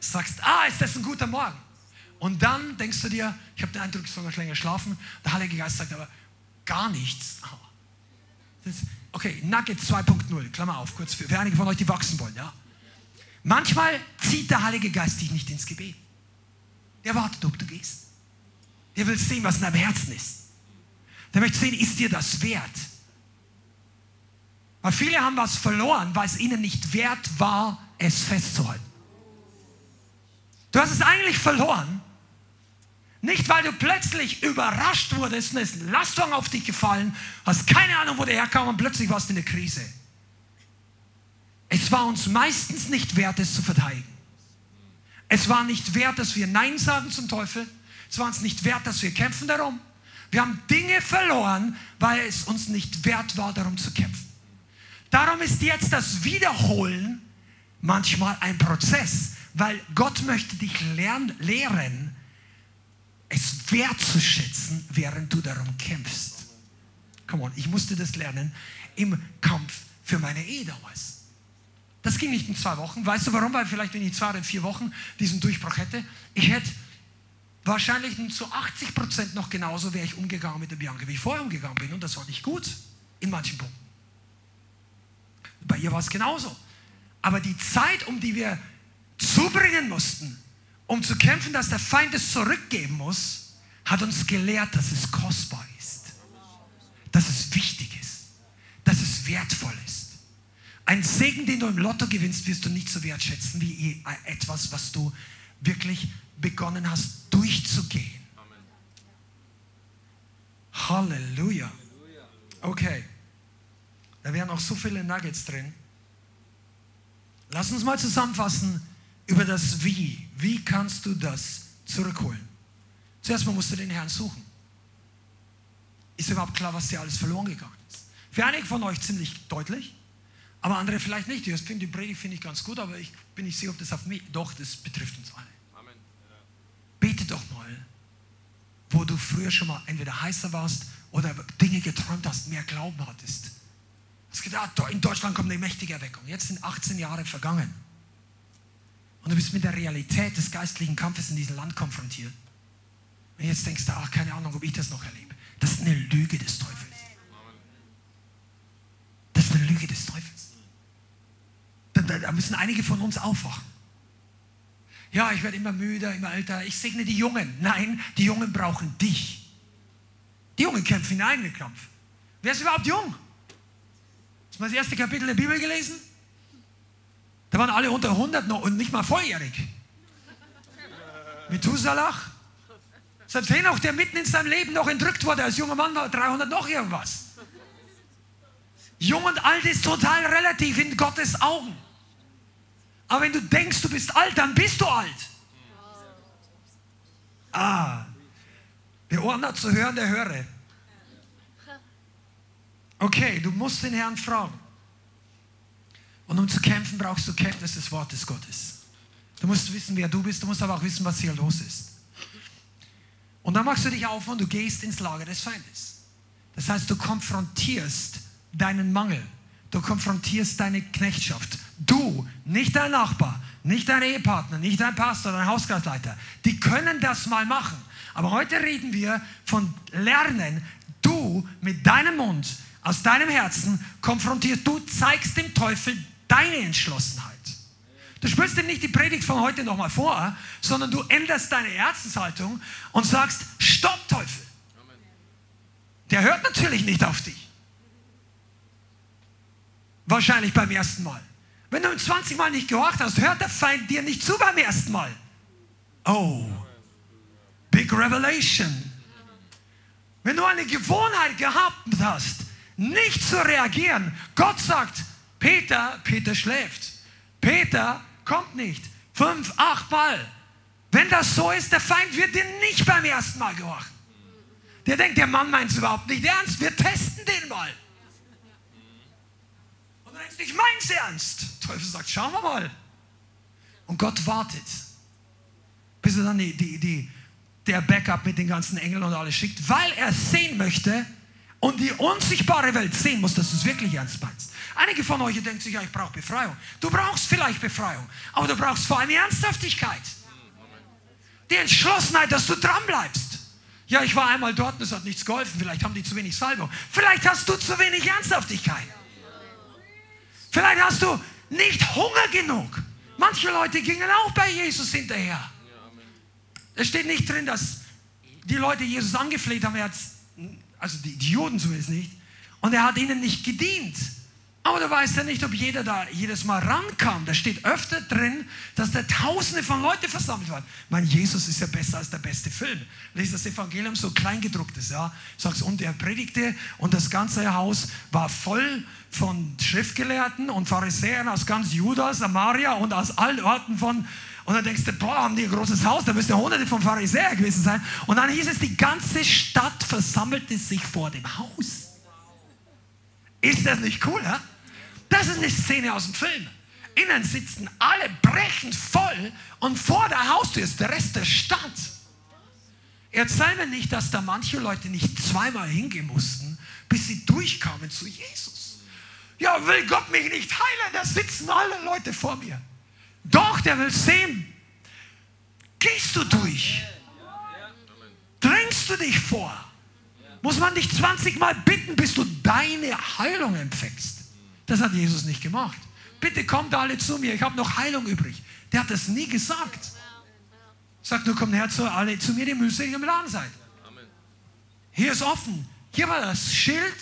Sagst, ah, ist das ein guter Morgen. Und dann denkst du dir, ich habe den Eindruck, ich soll noch länger schlafen. Der Heilige Geist sagt aber gar nichts. Okay, Nugget 2.0, Klammer auf, kurz für, für einige von euch, die wachsen wollen. Ja? Manchmal zieht der Heilige Geist dich nicht ins Gebet. Der wartet, ob du gehst. Der will sehen, was in deinem Herzen ist. Der möchte sehen, ist dir das wert? Weil viele haben was verloren, weil es ihnen nicht wert war, es festzuhalten. Du hast es eigentlich verloren, nicht, weil du plötzlich überrascht wurdest ist Lastung auf dich gefallen, hast keine Ahnung, wo der herkam und plötzlich warst du in der Krise. Es war uns meistens nicht wert, es zu verteidigen. Es war nicht wert, dass wir Nein sagen zum Teufel. Es war uns nicht wert, dass wir kämpfen darum. Wir haben Dinge verloren, weil es uns nicht wert war, darum zu kämpfen. Darum ist jetzt das Wiederholen manchmal ein Prozess, weil Gott möchte dich lernen, lehren, es wertzuschätzen, während du darum kämpfst. Come on, ich musste das lernen im Kampf für meine Ehe damals. Das ging nicht in zwei Wochen. Weißt du warum? Weil vielleicht, wenn ich zwei oder vier Wochen diesen Durchbruch hätte, ich hätte wahrscheinlich zu 80 Prozent noch genauso wäre ich umgegangen mit der Bianca, wie ich vorher umgegangen bin. Und das war nicht gut in manchen Punkten. Bei ihr war es genauso. Aber die Zeit, um die wir zubringen mussten, um zu kämpfen, dass der Feind es zurückgeben muss, hat uns gelehrt, dass es kostbar ist. dass es wichtig ist, dass es wertvoll ist. Ein Segen, den du im Lotto gewinnst, wirst du nicht so wertschätzen wie etwas, was du wirklich begonnen hast durchzugehen. Halleluja. Okay. Da wären auch so viele Nuggets drin. Lass uns mal zusammenfassen über das Wie. Wie kannst du das zurückholen? Zuerst mal musst du den Herrn suchen. Ist überhaupt klar, was dir alles verloren gegangen ist? Für einige von euch ziemlich deutlich, aber andere vielleicht nicht. Ich finde die Predigt finde ich ganz gut, aber ich bin nicht sicher, ob das auf mich. Doch, das betrifft uns alle. Amen. Bete doch mal, wo du früher schon mal entweder heißer warst oder Dinge geträumt hast, mehr Glauben hattest. Hast gedacht, in Deutschland kommt eine mächtige Erweckung. Jetzt sind 18 Jahre vergangen. Und du bist mit der Realität des geistlichen Kampfes in diesem Land konfrontiert. Und jetzt denkst du, ach, keine Ahnung, ob ich das noch erlebe. Das ist eine Lüge des Teufels. Das ist eine Lüge des Teufels. Da, da, da müssen einige von uns aufwachen. Ja, ich werde immer müder, immer älter. Ich segne die Jungen. Nein, die Jungen brauchen dich. Die Jungen kämpfen in eigenen Kampf. Wer ist überhaupt jung? Hast du mal das erste Kapitel der Bibel gelesen? Da waren alle unter 100 noch und nicht mal volljährig. Methusalach, selbst Henoch, der mitten in seinem Leben noch entrückt wurde als junger Mann, war 300 noch irgendwas. Jung und alt ist total relativ in Gottes Augen. Aber wenn du denkst, du bist alt, dann bist du alt. Ah, der Ohren hat zu hören, der höre. Okay, du musst den Herrn fragen. Und um zu kämpfen, brauchst du Kenntnis des Wortes Gottes. Du musst wissen, wer du bist, du musst aber auch wissen, was hier los ist. Und dann machst du dich auf und du gehst ins Lager des Feindes. Das heißt, du konfrontierst deinen Mangel. Du konfrontierst deine Knechtschaft. Du, nicht dein Nachbar, nicht dein Ehepartner, nicht dein Pastor, dein Hauskreisleiter. Die können das mal machen. Aber heute reden wir von Lernen. Du mit deinem Mund, aus deinem Herzen konfrontierst, du zeigst dem Teufel deine Entschlossenheit. Du spürst ihm nicht die Predigt von heute nochmal vor, sondern du änderst deine Herzenshaltung und sagst, stopp Teufel. Der hört natürlich nicht auf dich. Wahrscheinlich beim ersten Mal. Wenn du 20 Mal nicht gehorcht hast, hört der Feind dir nicht zu beim ersten Mal. Oh, big revelation. Wenn du eine Gewohnheit gehabt hast, nicht zu reagieren, Gott sagt, Peter, Peter schläft. Peter kommt nicht. Fünf, acht Mal. Wenn das so ist, der Feind wird dir nicht beim ersten Mal gehorchen. Der denkt, der Mann meint es überhaupt nicht ernst. Wir testen den mal. Und du denkst, ich mein's ernst. Der Teufel sagt, schauen wir mal. Und Gott wartet, bis er dann die, die, die, der Backup mit den ganzen Engeln und alles schickt, weil er sehen möchte und die unsichtbare Welt sehen muss, dass du es wirklich ernst meinst. Einige von euch denken sich, ja, ich brauche Befreiung. Du brauchst vielleicht Befreiung, aber du brauchst vor allem Ernsthaftigkeit. Die Entschlossenheit, dass du dran bleibst. Ja, ich war einmal dort und es hat nichts geholfen. Vielleicht haben die zu wenig Salbung. Vielleicht hast du zu wenig Ernsthaftigkeit. Vielleicht hast du nicht Hunger genug. Manche Leute gingen auch bei Jesus hinterher. Es steht nicht drin, dass die Leute Jesus angefleht haben. Also die, die Juden zumindest nicht. Und er hat ihnen nicht gedient. Aber du weißt ja nicht, ob jeder da jedes Mal rankam. Da steht öfter drin, dass da Tausende von Leuten versammelt waren. Mein Jesus ist ja besser als der beste Film. Lies das Evangelium so kleingedrucktes, ja. Sagst, und er predigte und das ganze Haus war voll von Schriftgelehrten und Pharisäern aus ganz Juda, Samaria und aus allen Orten von und dann denkst du, boah, haben die ein großes Haus, da müssen ja hunderte von Pharisäern gewesen sein. Und dann hieß es, die ganze Stadt versammelte sich vor dem Haus. Ist das nicht cool, ja? Das ist eine Szene aus dem Film. Innen sitzen alle brechend voll und vor der Haustür ist der Rest der Stadt. Erzähl mir nicht, dass da manche Leute nicht zweimal hingehen mussten, bis sie durchkamen zu Jesus. Ja, will Gott mich nicht heilen? Da sitzen alle Leute vor mir. Doch, der will sehen. Gehst du durch? Drängst du dich vor? Muss man dich 20 Mal bitten, bis du deine Heilung empfängst? Das hat Jesus nicht gemacht. Bitte kommt alle zu mir, ich habe noch Heilung übrig. Der hat das nie gesagt. Sagt nur, kommt her zu alle zu mir, die mühselig im Laden seid. Hier ist offen. hier war das Schild,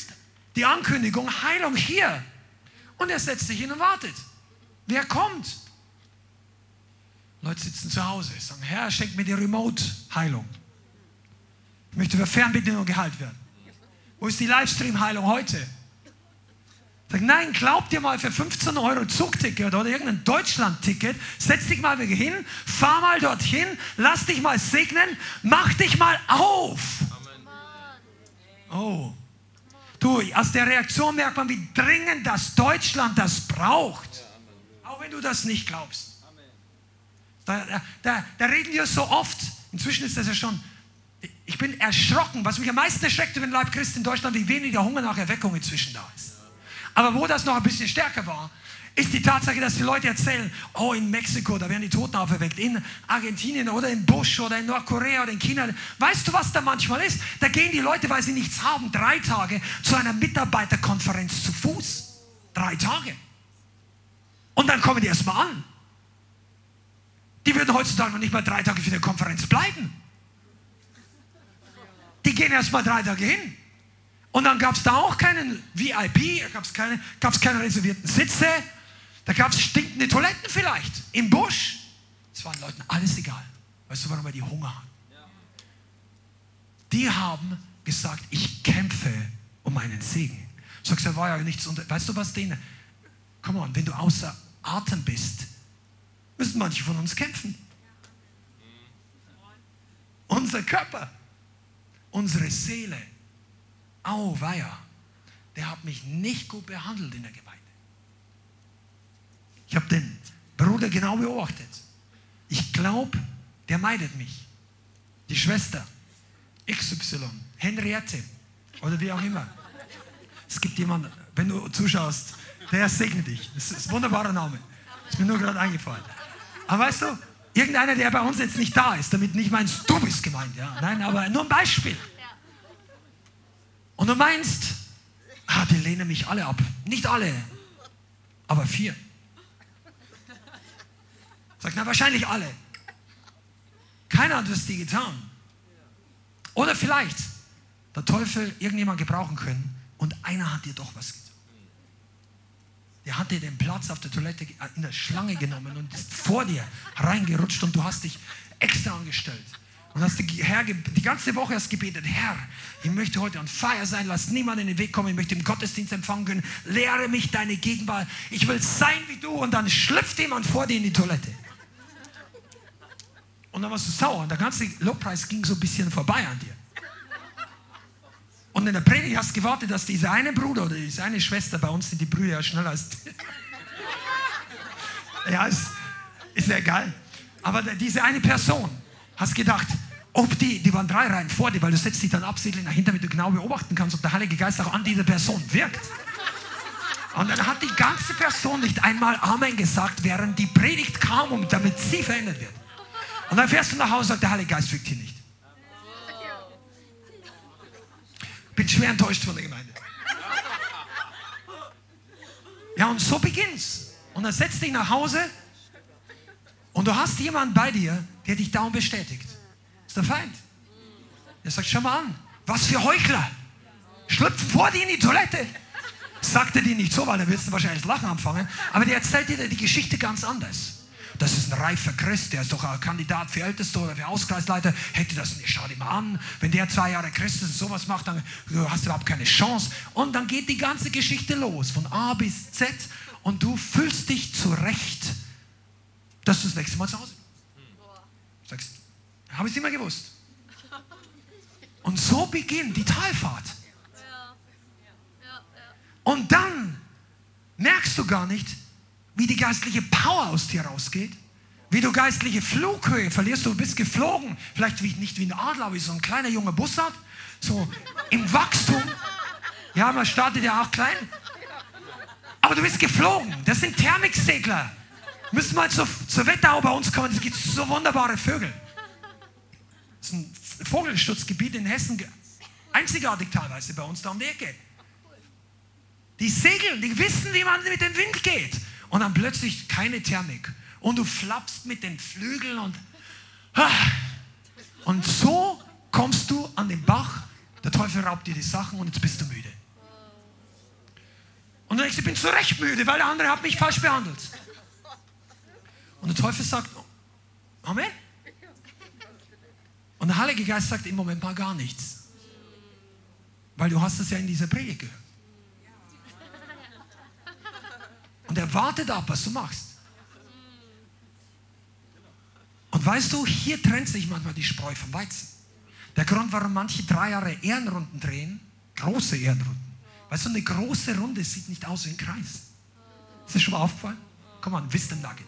die Ankündigung, Heilung hier. Und er setzt sich hin und wartet. Wer kommt? Leute sitzen zu Hause, sagen, Herr, schenk mir die Remote-Heilung. Ich möchte über Fernbedienung geheilt werden. Wo ist die Livestream-Heilung heute? Sag, nein, glaub dir mal für 15 Euro Zugticket oder irgendein Deutschland-Ticket, setz dich mal hin, fahr mal dorthin, lass dich mal segnen, mach dich mal auf. Oh. Du, aus der Reaktion merkt man, wie dringend das Deutschland das braucht. Auch wenn du das nicht glaubst. Da, da, da reden wir so oft, inzwischen ist das ja schon, ich bin erschrocken, was mich am meisten erschreckt über den Leib Christi in Deutschland, wie weniger Hunger nach Erweckung inzwischen da ist. Aber wo das noch ein bisschen stärker war, ist die Tatsache, dass die Leute erzählen, oh, in Mexiko, da werden die Toten auferweckt, in Argentinien oder in Bush oder in Nordkorea oder in China. Weißt du, was da manchmal ist? Da gehen die Leute, weil sie nichts haben, drei Tage zu einer Mitarbeiterkonferenz zu Fuß. Drei Tage. Und dann kommen die erstmal an. Die würden heutzutage noch nicht mal drei Tage für die Konferenz bleiben. Die gehen erstmal drei Tage hin. Und dann gab es da auch keinen VIP, gab es keine, gab's keine reservierten Sitze, da gab es stinkende Toiletten vielleicht im Busch. Es war den Leuten alles egal. Weißt du, warum wir die Hunger hatten? Die haben gesagt, ich kämpfe um meinen Segen. Sagst du, war ja nichts unter. Weißt du was, denen? Komm on, wenn du außer Atem bist, müssen manche von uns kämpfen. Unser Körper, unsere Seele. Auweia, der hat mich nicht gut behandelt in der Gemeinde. Ich habe den Bruder genau beobachtet. Ich glaube, der meidet mich. Die Schwester, XY, Henriette oder wie auch immer. Es gibt jemanden, wenn du zuschaust, der segnet dich. Das ist ein wunderbarer Name. Ist mir nur gerade eingefallen. Aber weißt du, irgendeiner, der bei uns jetzt nicht da ist, damit nicht meinst, du bist gemeint. Ja? Nein, aber nur ein Beispiel. Und du meinst, ah, die lehnen mich alle ab. Nicht alle, aber vier. Sag, na, wahrscheinlich alle. Keiner hat es dir getan. Oder vielleicht der Teufel irgendjemand gebrauchen können und einer hat dir doch was getan. Der hat dir den Platz auf der Toilette in der Schlange genommen und ist vor dir reingerutscht und du hast dich extra angestellt. Und hast die, Herr, die ganze Woche hast gebetet, Herr, ich möchte heute an Feier sein, lass niemanden in den Weg kommen, ich möchte im Gottesdienst empfangen können, lehre mich deine Gegenwart, ich will sein wie du und dann schlüpft jemand vor dir in die Toilette. Und dann warst du sauer und der ganze Lobpreis ging so ein bisschen vorbei an dir. Und in der Predigt hast du gewartet, dass dieser eine Bruder oder diese eine Schwester, bei uns sind die Brüder ja schneller als... ja, ist, ist ja egal. Aber diese eine Person, hast gedacht, ob die, die waren drei Reihen vor dir, weil du setzt dich dann absichtlich dahinter, damit du genau beobachten kannst, ob der Heilige Geist auch an dieser Person wirkt. Und dann hat die ganze Person nicht einmal Amen gesagt, während die Predigt kam, damit sie verändert wird. Und dann fährst du nach Hause und sagst, der Heilige Geist wirkt hier nicht. Bin schwer enttäuscht von der Gemeinde. Ja, und so beginnt's. Und dann setzt dich nach Hause und du hast jemanden bei dir, der dich dauernd bestätigt. Das ist der Feind. Der sagt, schau mal an, was für Heuchler. Schlüpfen vor dir in die Toilette. Sagt er dir nicht so, weil er willst du wahrscheinlich Lachen anfangen. Aber der erzählt dir die Geschichte ganz anders. Das ist ein reifer Christ, der ist doch ein Kandidat für Älteste oder für Auskreisleiter. Hätte das nicht, schau dir mal an. Wenn der zwei Jahre Christ ist und sowas macht, dann hast du überhaupt keine Chance. Und dann geht die ganze Geschichte los, von A bis Z. Und du fühlst dich zurecht, dass du das nächste Mal zu Hause bist. Sagst, habe ich es immer gewusst. Und so beginnt die Talfahrt. Und dann merkst du gar nicht, wie die geistliche Power aus dir rausgeht, wie du geistliche Flughöhe verlierst. Du bist geflogen, vielleicht wie, nicht wie ein Adler, wie so ein kleiner junger Bussard, so im Wachstum. Ja, man startet ja auch klein. Aber du bist geflogen. Das sind Thermiksegler. Müssen mal zur, zur Wettau bei uns kommen, es gibt so wunderbare Vögel. Das ist ein Vogelschutzgebiet in Hessen, einzigartig teilweise bei uns da um die Ecke. Die segeln, die wissen, wie man mit dem Wind geht. Und dann plötzlich keine Thermik. Und du flappst mit den Flügeln und. Ah. Und so kommst du an den Bach der Teufel raubt dir die Sachen und jetzt bist du müde. Und du denkst, ich bin zu Recht müde, weil der andere hat mich falsch behandelt. Und der Teufel sagt, Amen. Und der Heilige Geist sagt im Moment mal gar nichts. Weil du hast es ja in dieser Predigt gehört. Und er wartet ab, was du machst. Und weißt du, hier trennt sich manchmal die Spreu vom Weizen. Der Grund, warum manche drei Jahre Ehrenrunden drehen, große Ehrenrunden. Weißt du, eine große Runde sieht nicht aus wie ein Kreis. Ist das schon mal aufgefallen? Komm mal, Wisdom Nugget.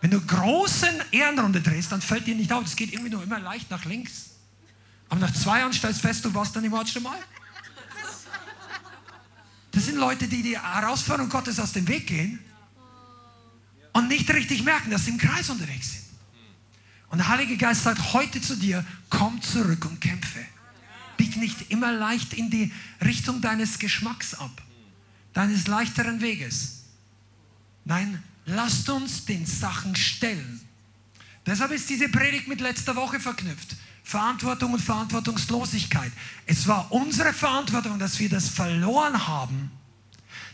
Wenn du große Ehrenrunde drehst, dann fällt dir nicht auf. Es geht irgendwie nur immer leicht nach links. Aber nach zwei Jahren stellst du fest, du warst dann im Watch mal. Das sind Leute, die die Herausforderung Gottes aus dem Weg gehen und nicht richtig merken, dass sie im Kreis unterwegs sind. Und der Heilige Geist sagt heute zu dir, komm zurück und kämpfe. Bieg nicht immer leicht in die Richtung deines Geschmacks ab, deines leichteren Weges. Nein, lasst uns den Sachen stellen. Deshalb ist diese Predigt mit letzter Woche verknüpft. Verantwortung und Verantwortungslosigkeit. Es war unsere Verantwortung, dass wir das verloren haben.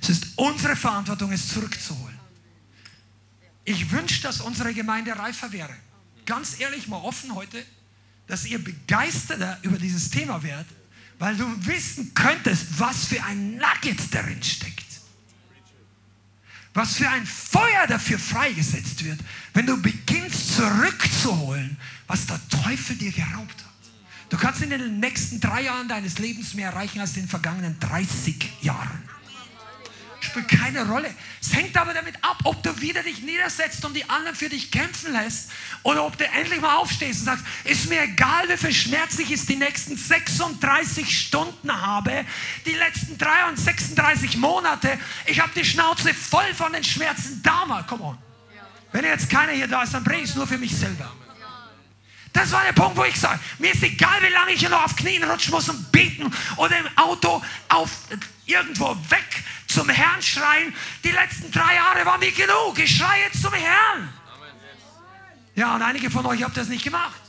Es ist unsere Verantwortung, es zurückzuholen. Ich wünsche, dass unsere Gemeinde reifer wäre. Ganz ehrlich, mal offen heute, dass ihr begeisterter über dieses Thema werdet, weil du wissen könntest, was für ein Nugget darin steckt. Was für ein Feuer dafür freigesetzt wird, wenn du beginnst zurückzuholen, was der Teufel dir geraubt hat. Du kannst in den nächsten drei Jahren deines Lebens mehr erreichen als in den vergangenen 30 Jahren. Spielt keine Rolle. Es hängt aber damit ab, ob du wieder dich niedersetzt und die anderen für dich kämpfen lässt oder ob du endlich mal aufstehst und sagst, ist mir egal, wie viel Schmerz ich es die nächsten 36 Stunden habe, die letzten 36 Monate. Ich habe die Schnauze voll von den Schmerzen damals. Come on. Wenn jetzt keiner hier da ist, dann bringe ich es nur für mich selber. Das war der Punkt, wo ich sage, mir ist egal, wie lange ich hier noch auf Knien rutschen muss und beten oder im Auto auf irgendwo weg zum Herrn schreien. Die letzten drei Jahre waren mir genug. Ich schreie jetzt zum Herrn. Ja, und einige von euch habt das nicht gemacht.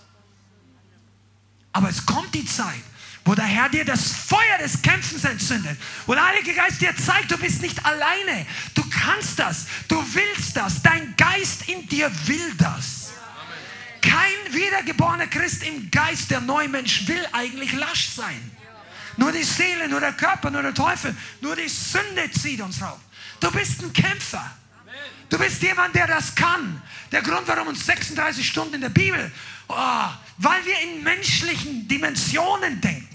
Aber es kommt die Zeit, wo der Herr dir das Feuer des Kämpfens entzündet, wo der Heilige Geist dir zeigt, du bist nicht alleine, du kannst das, du willst das, dein Geist in dir will das. Kein wiedergeborener Christ im Geist, der Neumensch, will eigentlich lasch sein. Nur die Seele, nur der Körper, nur der Teufel, nur die Sünde zieht uns rauf. Du bist ein Kämpfer. Du bist jemand, der das kann. Der Grund, warum uns 36 Stunden in der Bibel, oh, weil wir in menschlichen Dimensionen denken.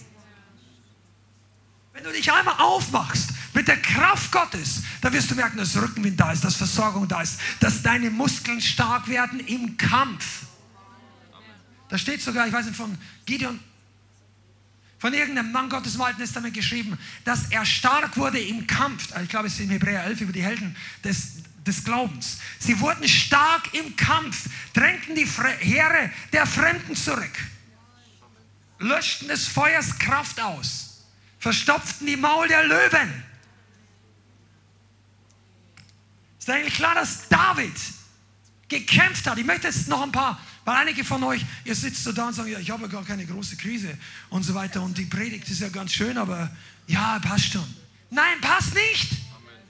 Wenn du dich einmal aufmachst mit der Kraft Gottes, dann wirst du merken, dass Rückenwind da ist, dass Versorgung da ist, dass deine Muskeln stark werden im Kampf. Da steht sogar, ich weiß nicht, von Gideon, von irgendeinem Mann Gottes im Alten Testament geschrieben, dass er stark wurde im Kampf. Ich glaube, es ist in Hebräer 11 über die Helden des, des Glaubens. Sie wurden stark im Kampf, drängten die Heere der Fremden zurück, löschten des Feuers Kraft aus, verstopften die Maul der Löwen. Ist eigentlich klar, dass David gekämpft hat. Ich möchte jetzt noch ein paar weil einige von euch, ihr sitzt so da und sagt, ja, ich habe gar keine große Krise und so weiter und die Predigt ist ja ganz schön, aber ja, passt schon. Nein, passt nicht.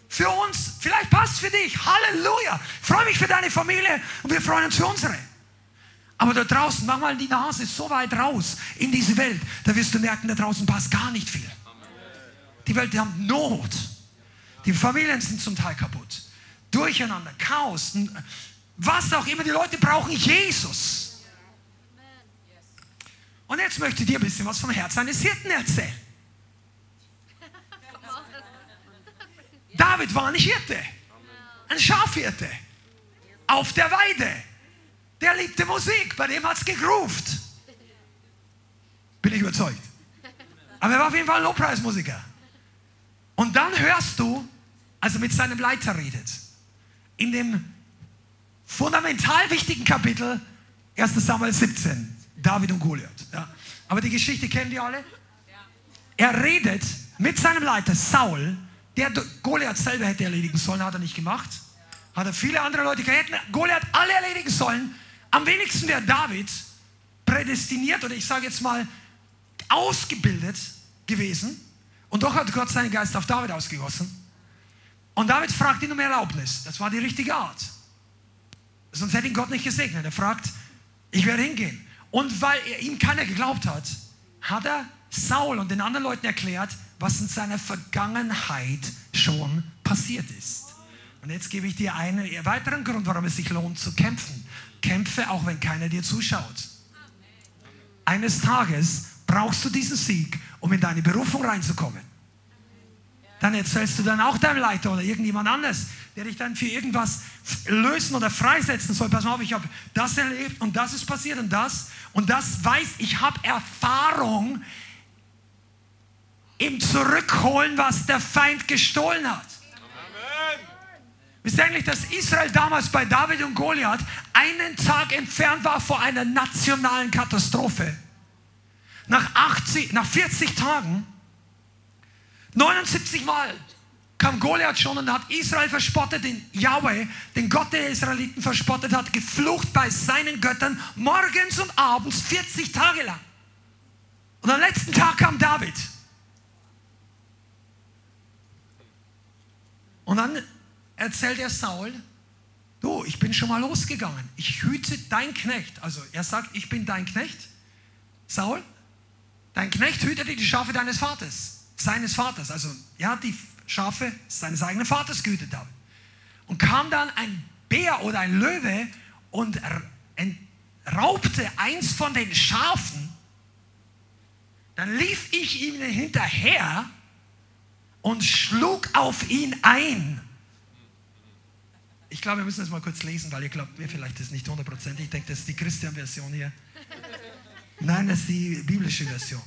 Für uns, vielleicht passt für dich. Halleluja. Ich freue mich für deine Familie und wir freuen uns für unsere. Aber da draußen, mach mal die Nase so weit raus in diese Welt, da wirst du merken, da draußen passt gar nicht viel. Die Welt hat Not. Die Familien sind zum Teil kaputt. Durcheinander, Chaos, was auch immer. Die Leute brauchen Jesus. Und jetzt möchte ich dir ein bisschen was vom Herz eines Hirten erzählen. David war nicht Hirte, ein Schafhirte auf der Weide. Der liebte Musik, bei dem hat es gegruft. Bin ich überzeugt. Aber er war auf jeden Fall ein Lobpreismusiker. Und dann hörst du, als er mit seinem Leiter redet, in dem fundamental wichtigen Kapitel, 1 Samuel 17, David und Goliath. Ja. Aber die Geschichte kennen die alle? Er redet mit seinem Leiter Saul, der Goliath selber hätte erledigen sollen, hat er nicht gemacht. Hat er viele andere Leute, hätten Goliath alle erledigen sollen. Am wenigsten wäre David prädestiniert oder ich sage jetzt mal ausgebildet, gewesen. Und doch hat Gott seinen Geist auf David ausgegossen. Und David fragt ihn um Erlaubnis. Das war die richtige Art. Sonst hätte ihn Gott nicht gesegnet. Er fragt, ich werde hingehen. Und weil ihm keiner geglaubt hat, hat er Saul und den anderen Leuten erklärt, was in seiner Vergangenheit schon passiert ist. Und jetzt gebe ich dir einen weiteren Grund, warum es sich lohnt zu kämpfen. Kämpfe, auch wenn keiner dir zuschaut. Eines Tages brauchst du diesen Sieg, um in deine Berufung reinzukommen. Dann erzählst du dann auch deinem Leiter oder irgendjemand anders, der dich dann für irgendwas lösen oder freisetzen soll. Pass mal auf, ich habe das erlebt und das ist passiert und das und das weiß, ich habe Erfahrung im Zurückholen, was der Feind gestohlen hat. Wisst ihr eigentlich, dass Israel damals bei David und Goliath einen Tag entfernt war vor einer nationalen Katastrophe? Nach, 80, nach 40 Tagen, 79 Mal kam Goliath schon und hat Israel verspottet, den Yahweh, den Gott der Israeliten verspottet hat, geflucht bei seinen Göttern, morgens und abends, 40 Tage lang. Und am letzten Tag kam David. Und dann erzählt er Saul, du, ich bin schon mal losgegangen. Ich hüte dein Knecht. Also er sagt, ich bin dein Knecht. Saul, dein Knecht hütete die Schafe deines Vaters, seines Vaters. Also er hat die Schafe seines eigenen Vaters gehütet. David. Und kam dann ein Bär oder ein Löwe und raubte eins von den Schafen. Dann lief ich ihm hinterher und schlug auf ihn ein. Ich glaube, wir müssen das mal kurz lesen, weil ihr glaubt mir vielleicht das nicht hundertprozentig. Ich denke, das ist die Christian-Version hier. Nein, das ist die biblische Version.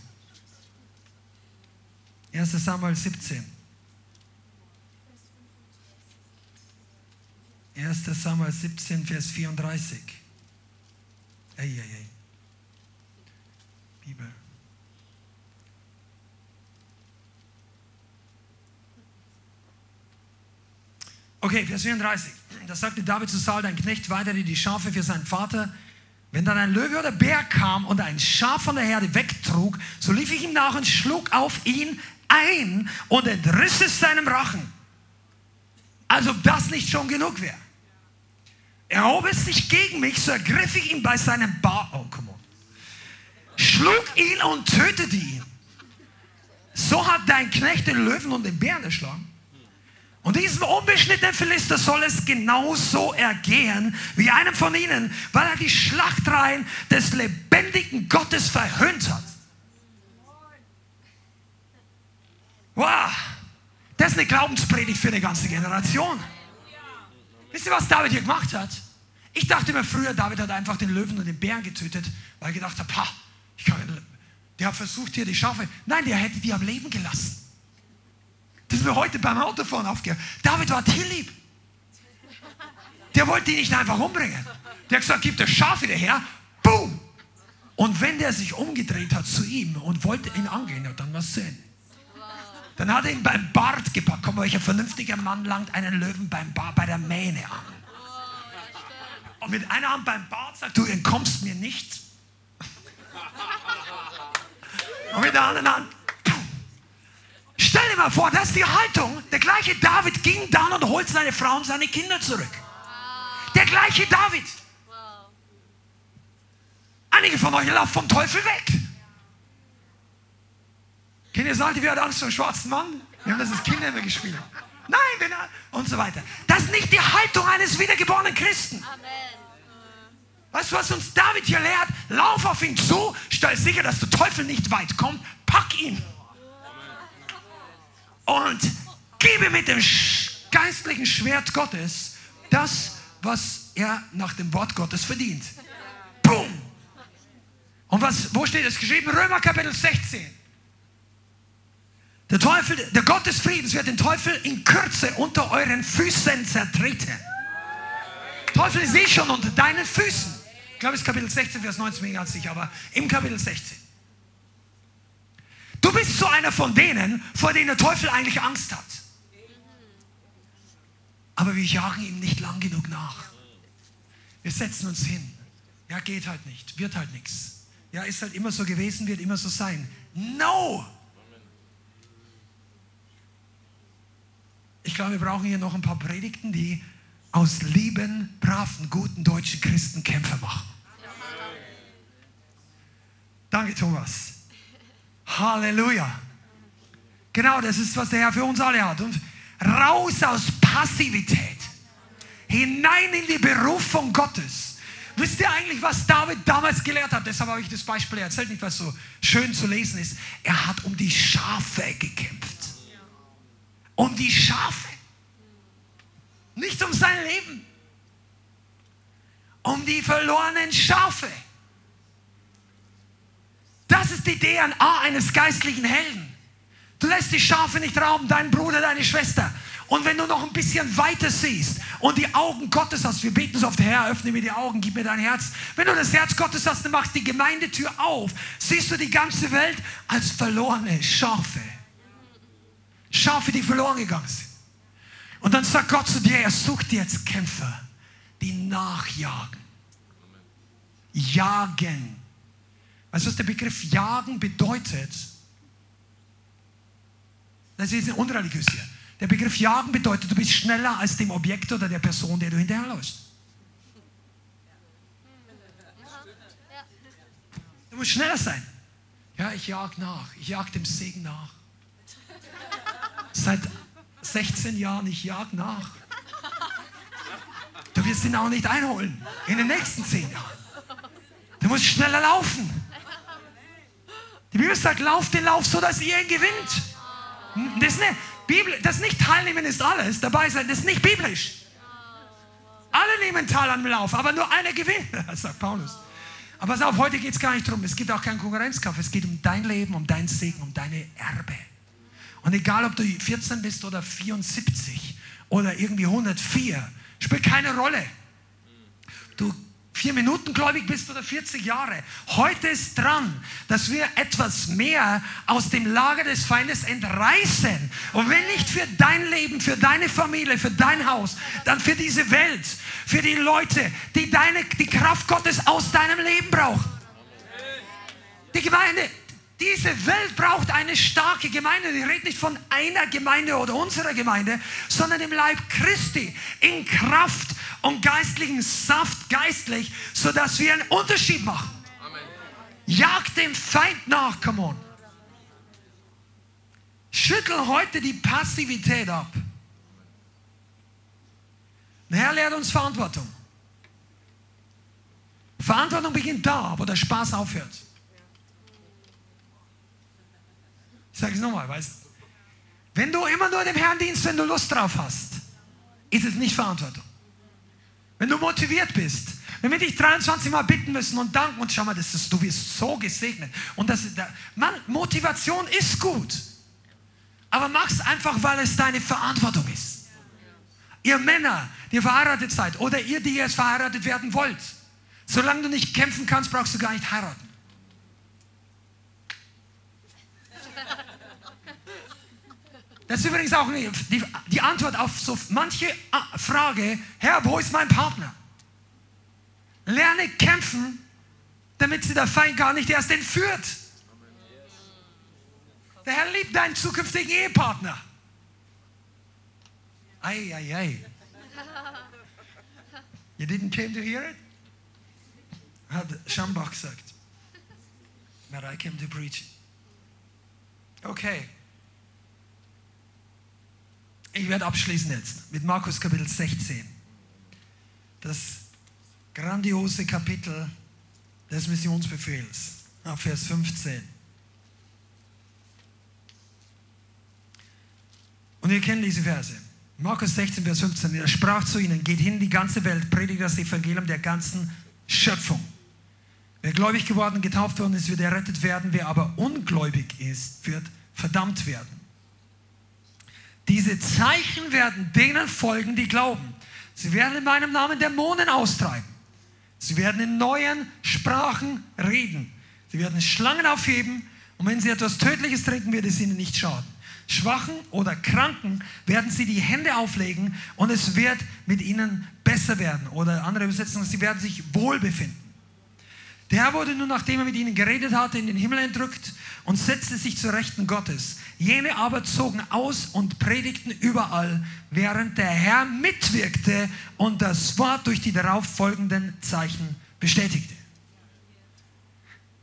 1. Samuel 17. 1. Samuel 17, Vers 34. Ei, ei, ei. Bibel. Okay, Vers 34. Da sagte David zu Saul, dein Knecht weiterte die Schafe für seinen Vater. Wenn dann ein Löwe oder Bär kam und ein Schaf von der Herde wegtrug, so lief ich ihm nach und schlug auf ihn ein und entriss es seinem Rachen. Als ob das nicht schon genug wäre. Erhob es sich gegen mich, so ergriff ich ihn bei seinem Bart. Oh, come on. Schlug ihn und tötete ihn. So hat dein Knecht den Löwen und den Bären erschlagen. Und diesem unbeschnittenen Philister soll es genauso ergehen wie einem von ihnen, weil er die Schlachtreihen des lebendigen Gottes verhöhnt hat. Wow, das ist eine Glaubenspredigt für eine ganze Generation. Wisst ihr, was David hier gemacht hat? Ich dachte mir früher, David hat einfach den Löwen und den Bären getötet, weil er gedacht hat, ha, ich kann, der hat versucht hier die Schafe. Nein, der hätte die am Leben gelassen. Das ist mir heute beim Autofahren aufgehört. David war tierlieb. Der wollte die nicht einfach umbringen. Der hat gesagt, gib das Schaf wieder her. Boom. Und wenn der sich umgedreht hat zu ihm und wollte ihn angehen, dann zu Ende. Dann hat er ihn beim Bart gepackt. Komm, welcher vernünftiger Mann langt einen Löwen beim Bart, bei der Mähne an. Und mit einer Hand beim Bart sagt, du entkommst mir nicht. Und mit der anderen Hand, Stell dir mal vor, das ist die Haltung. Der gleiche David ging dann und holt seine Frau und seine Kinder zurück. Der gleiche David. Einige von euch laufen vom Teufel weg. Kennt ihr Seite, wer hat Angst vor dem schwarzen Mann? Wir haben das als Kinder immer gespielt. Nein, wenn er, und so weiter. Das ist nicht die Haltung eines wiedergeborenen Christen. Amen. Weißt du, was uns David hier lehrt? Lauf auf ihn zu, stell sicher, dass der Teufel nicht weit kommt, pack ihn und gebe mit dem geistlichen Schwert Gottes das, was er nach dem Wort Gottes verdient. Boom! Und was, wo steht es geschrieben? Römer Kapitel 16. Der Teufel, der Gott des Friedens wird den Teufel in Kürze unter euren Füßen zertreten. Teufel ist eh schon unter deinen Füßen. Ich glaube, es ist Kapitel 16, Vers 19, bin ich ganz sicher, aber im Kapitel 16. Du bist so einer von denen, vor denen der Teufel eigentlich Angst hat. Aber wir jagen ihm nicht lang genug nach. Wir setzen uns hin. Ja, geht halt nicht, wird halt nichts. Ja, ist halt immer so gewesen, wird immer so sein. No! Glaube, wir brauchen hier noch ein paar Predigten, die aus lieben, braven, guten deutschen Christen Kämpfer machen. Danke, Thomas. Halleluja. Genau, das ist, was der Herr für uns alle hat. Und raus aus Passivität, hinein in die Berufung Gottes. Wisst ihr eigentlich, was David damals gelehrt hat? Deshalb habe ich das Beispiel erzählt, nicht was so schön zu lesen ist. Er hat um die Schafe gekämpft. Um die Schafe. Nicht um sein Leben. Um die verlorenen Schafe. Das ist die DNA eines geistlichen Helden. Du lässt die Schafe nicht rauben, deinen Bruder, deine Schwester. Und wenn du noch ein bisschen weiter siehst und die Augen Gottes hast, wir beten so oft, Herr, öffne mir die Augen, gib mir dein Herz. Wenn du das Herz Gottes hast, dann machst die Gemeindetür auf, siehst du die ganze Welt als verlorene Schafe. Schafe, die verloren gegangen sind. Und dann sagt Gott zu dir, er sucht jetzt Kämpfer, die nachjagen. Jagen. Weißt du, was der Begriff jagen bedeutet? Das ist unreligiös hier. Der Begriff jagen bedeutet, du bist schneller als dem Objekt oder der Person, der du hinterherläufst. Du musst schneller sein. Ja, ich jag nach. Ich jag dem Segen nach. Seit 16 Jahren, ich jag nach. Du wirst ihn auch nicht einholen in den nächsten 10 Jahren. Du musst schneller laufen. Die Bibel sagt, lauft den Lauf so, dass ihr ihn gewinnt. Das eine Bibel, das nicht teilnehmen ist alles, dabei sein, das ist nicht biblisch. Alle nehmen teil am Lauf, aber nur einer gewinnt, sagt Paulus. Aber pass auf, heute geht es gar nicht darum, es gibt auch keinen Konkurrenzkampf, es geht um dein Leben, um dein Segen, um deine Erbe. Und egal, ob du 14 bist oder 74 oder irgendwie 104, spielt keine Rolle. Du vier Minuten gläubig bist oder 40 Jahre. Heute ist dran, dass wir etwas mehr aus dem Lager des Feindes entreißen. Und wenn nicht für dein Leben, für deine Familie, für dein Haus, dann für diese Welt, für die Leute, die deine, die Kraft Gottes aus deinem Leben brauchen. Die Gemeinde, diese Welt braucht eine starke Gemeinde. Ich rede nicht von einer Gemeinde oder unserer Gemeinde, sondern im Leib Christi, in Kraft und geistlichen Saft, geistlich, sodass wir einen Unterschied machen. Amen. Jagt dem Feind nach, come on. Schüttel heute die Passivität ab. Der Herr lehrt uns Verantwortung. Verantwortung beginnt da, wo der Spaß aufhört. Sage es nochmal, weißt wenn du immer nur dem Herrn dienst, wenn du Lust drauf hast, ist es nicht Verantwortung. Wenn du motiviert bist, wenn wir dich 23 Mal bitten müssen und danken und schau mal, das ist, du wirst so gesegnet. Und das, Mann, Motivation ist gut. Aber mach's einfach, weil es deine Verantwortung ist. Ihr Männer, die ihr verheiratet seid oder ihr, die jetzt verheiratet werden wollt, solange du nicht kämpfen kannst, brauchst du gar nicht heiraten. Das ist übrigens auch die, Antwort auf so manche ah, Frage, Herr, wo ist mein Partner? Lerne kämpfen, damit sie der Feind gar nicht erst entführt. Der Herr liebt deinen zukünftigen Ehepartner. Ei, ei, ei. You didn't came to hear it? Hat Schambach gesagt. But I came to preach. Okay. Ich werde abschließen jetzt mit Markus Kapitel 16. Das grandiose Kapitel des Missionsbefehls, Vers 15. Und ihr kennt diese Verse. Markus 16, Vers 15. Er sprach zu ihnen: Geht hin in die ganze Welt, predigt das Evangelium der ganzen Schöpfung. Wer gläubig geworden, getauft worden ist, wird errettet werden. Wer aber ungläubig ist, wird verdammt werden. Diese Zeichen werden denen folgen, die glauben. Sie werden in meinem Namen Dämonen austreiben. Sie werden in neuen Sprachen reden. Sie werden Schlangen aufheben und wenn sie etwas Tödliches trinken, wird es ihnen nicht schaden. Schwachen oder Kranken werden sie die Hände auflegen und es wird mit ihnen besser werden. Oder andere Übersetzungen, sie werden sich wohl befinden. Der Herr wurde nun, nachdem er mit ihnen geredet hatte, in den Himmel entrückt und setzte sich zur Rechten Gottes. Jene aber zogen aus und predigten überall, während der Herr mitwirkte und das Wort durch die darauf folgenden Zeichen bestätigte.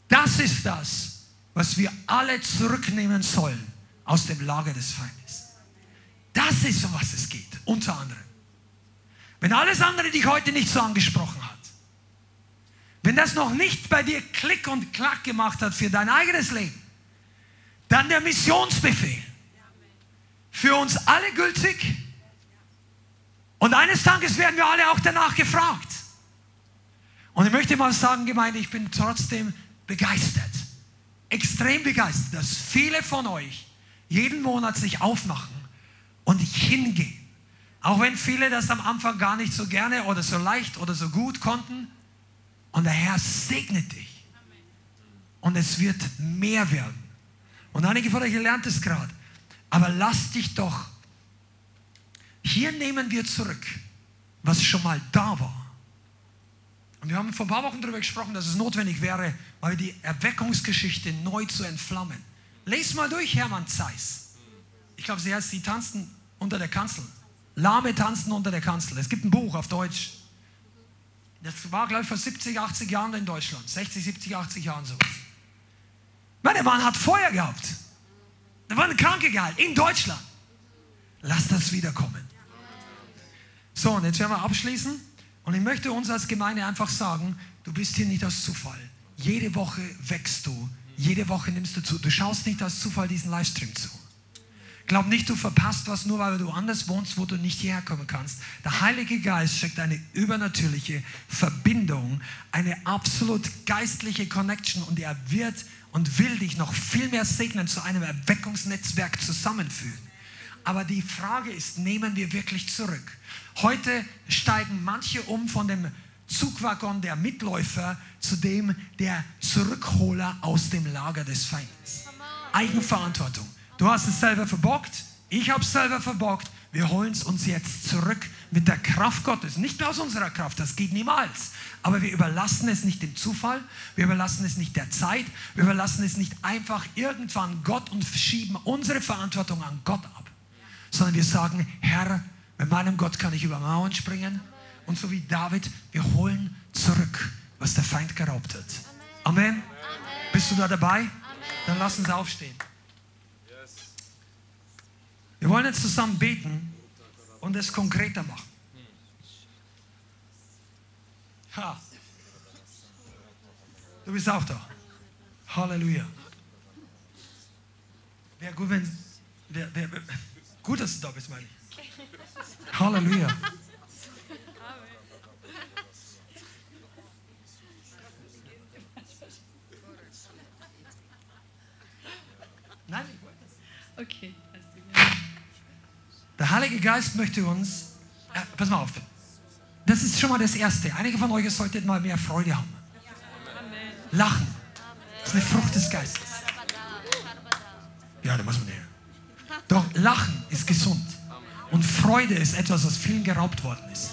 Das ist das, was wir alle zurücknehmen sollen aus dem Lager des Feindes. Das ist, um was es geht, unter anderem. Wenn alles andere dich heute nicht so angesprochen hat, wenn das noch nicht bei dir Klick und Klack gemacht hat für dein eigenes Leben, dann der Missionsbefehl. Für uns alle gültig. Und eines Tages werden wir alle auch danach gefragt. Und ich möchte mal sagen, Gemeinde, ich bin trotzdem begeistert. Extrem begeistert, dass viele von euch jeden Monat sich aufmachen und hingehen. Auch wenn viele das am Anfang gar nicht so gerne oder so leicht oder so gut konnten. Und der Herr segnet dich. Und es wird mehr werden. Und einige von euch lernt es gerade. Aber lass dich doch. Hier nehmen wir zurück, was schon mal da war. Und wir haben vor ein paar Wochen darüber gesprochen, dass es notwendig wäre, mal die Erweckungsgeschichte neu zu entflammen. Lest mal durch, Hermann Zeiss. Ich glaube, sie heißt, sie tanzten unter der Kanzel. Lahme tanzen unter der Kanzel. Es gibt ein Buch auf Deutsch. Das war, glaube ich, vor 70, 80 Jahren in Deutschland. 60, 70, 80 Jahren so. Der Mann hat Feuer gehabt. Da war eine Kranke geheilt in Deutschland. Lass das wiederkommen. So, und jetzt werden wir abschließen. Und ich möchte uns als Gemeinde einfach sagen, du bist hier nicht aus Zufall. Jede Woche wächst du. Jede Woche nimmst du zu. Du schaust nicht aus Zufall diesen Livestream zu. Glaub nicht, du verpasst was nur, weil du anders wohnst, wo du nicht hierher kommen kannst. Der Heilige Geist schickt eine übernatürliche Verbindung, eine absolut geistliche Connection und er wird und will dich noch viel mehr segnen, zu einem Erweckungsnetzwerk zusammenführen. Aber die Frage ist, nehmen wir wirklich zurück? Heute steigen manche um von dem Zugwaggon der Mitläufer zu dem der Zurückholer aus dem Lager des Feindes. Eigenverantwortung. Du hast es selber verbockt, ich habe es selber verbockt. Wir holen es uns jetzt zurück mit der Kraft Gottes. Nicht aus unserer Kraft, das geht niemals. Aber wir überlassen es nicht dem Zufall, wir überlassen es nicht der Zeit, wir überlassen es nicht einfach irgendwann Gott und schieben unsere Verantwortung an Gott ab. Sondern wir sagen, Herr, mit meinem Gott kann ich über Mauern springen. Und so wie David, wir holen zurück, was der Feind geraubt hat. Amen. Amen. Bist du da dabei? Amen. Dann lass uns aufstehen. Wir wollen jetzt zusammen beten und es konkreter machen. Ha. Du bist auch da. Halleluja. Wäre gut, wenn. Wär, wär, wär, gut, dass du da bist, meine ich. Halleluja. Nein, ich wollte das. Okay. Der Heilige Geist möchte uns, äh, pass mal auf, das ist schon mal das Erste. Einige von euch sollten mal mehr Freude haben. Lachen. Das ist eine Frucht des Geistes. Ja, da muss man her. Doch Lachen ist gesund. Und Freude ist etwas, was vielen geraubt worden ist.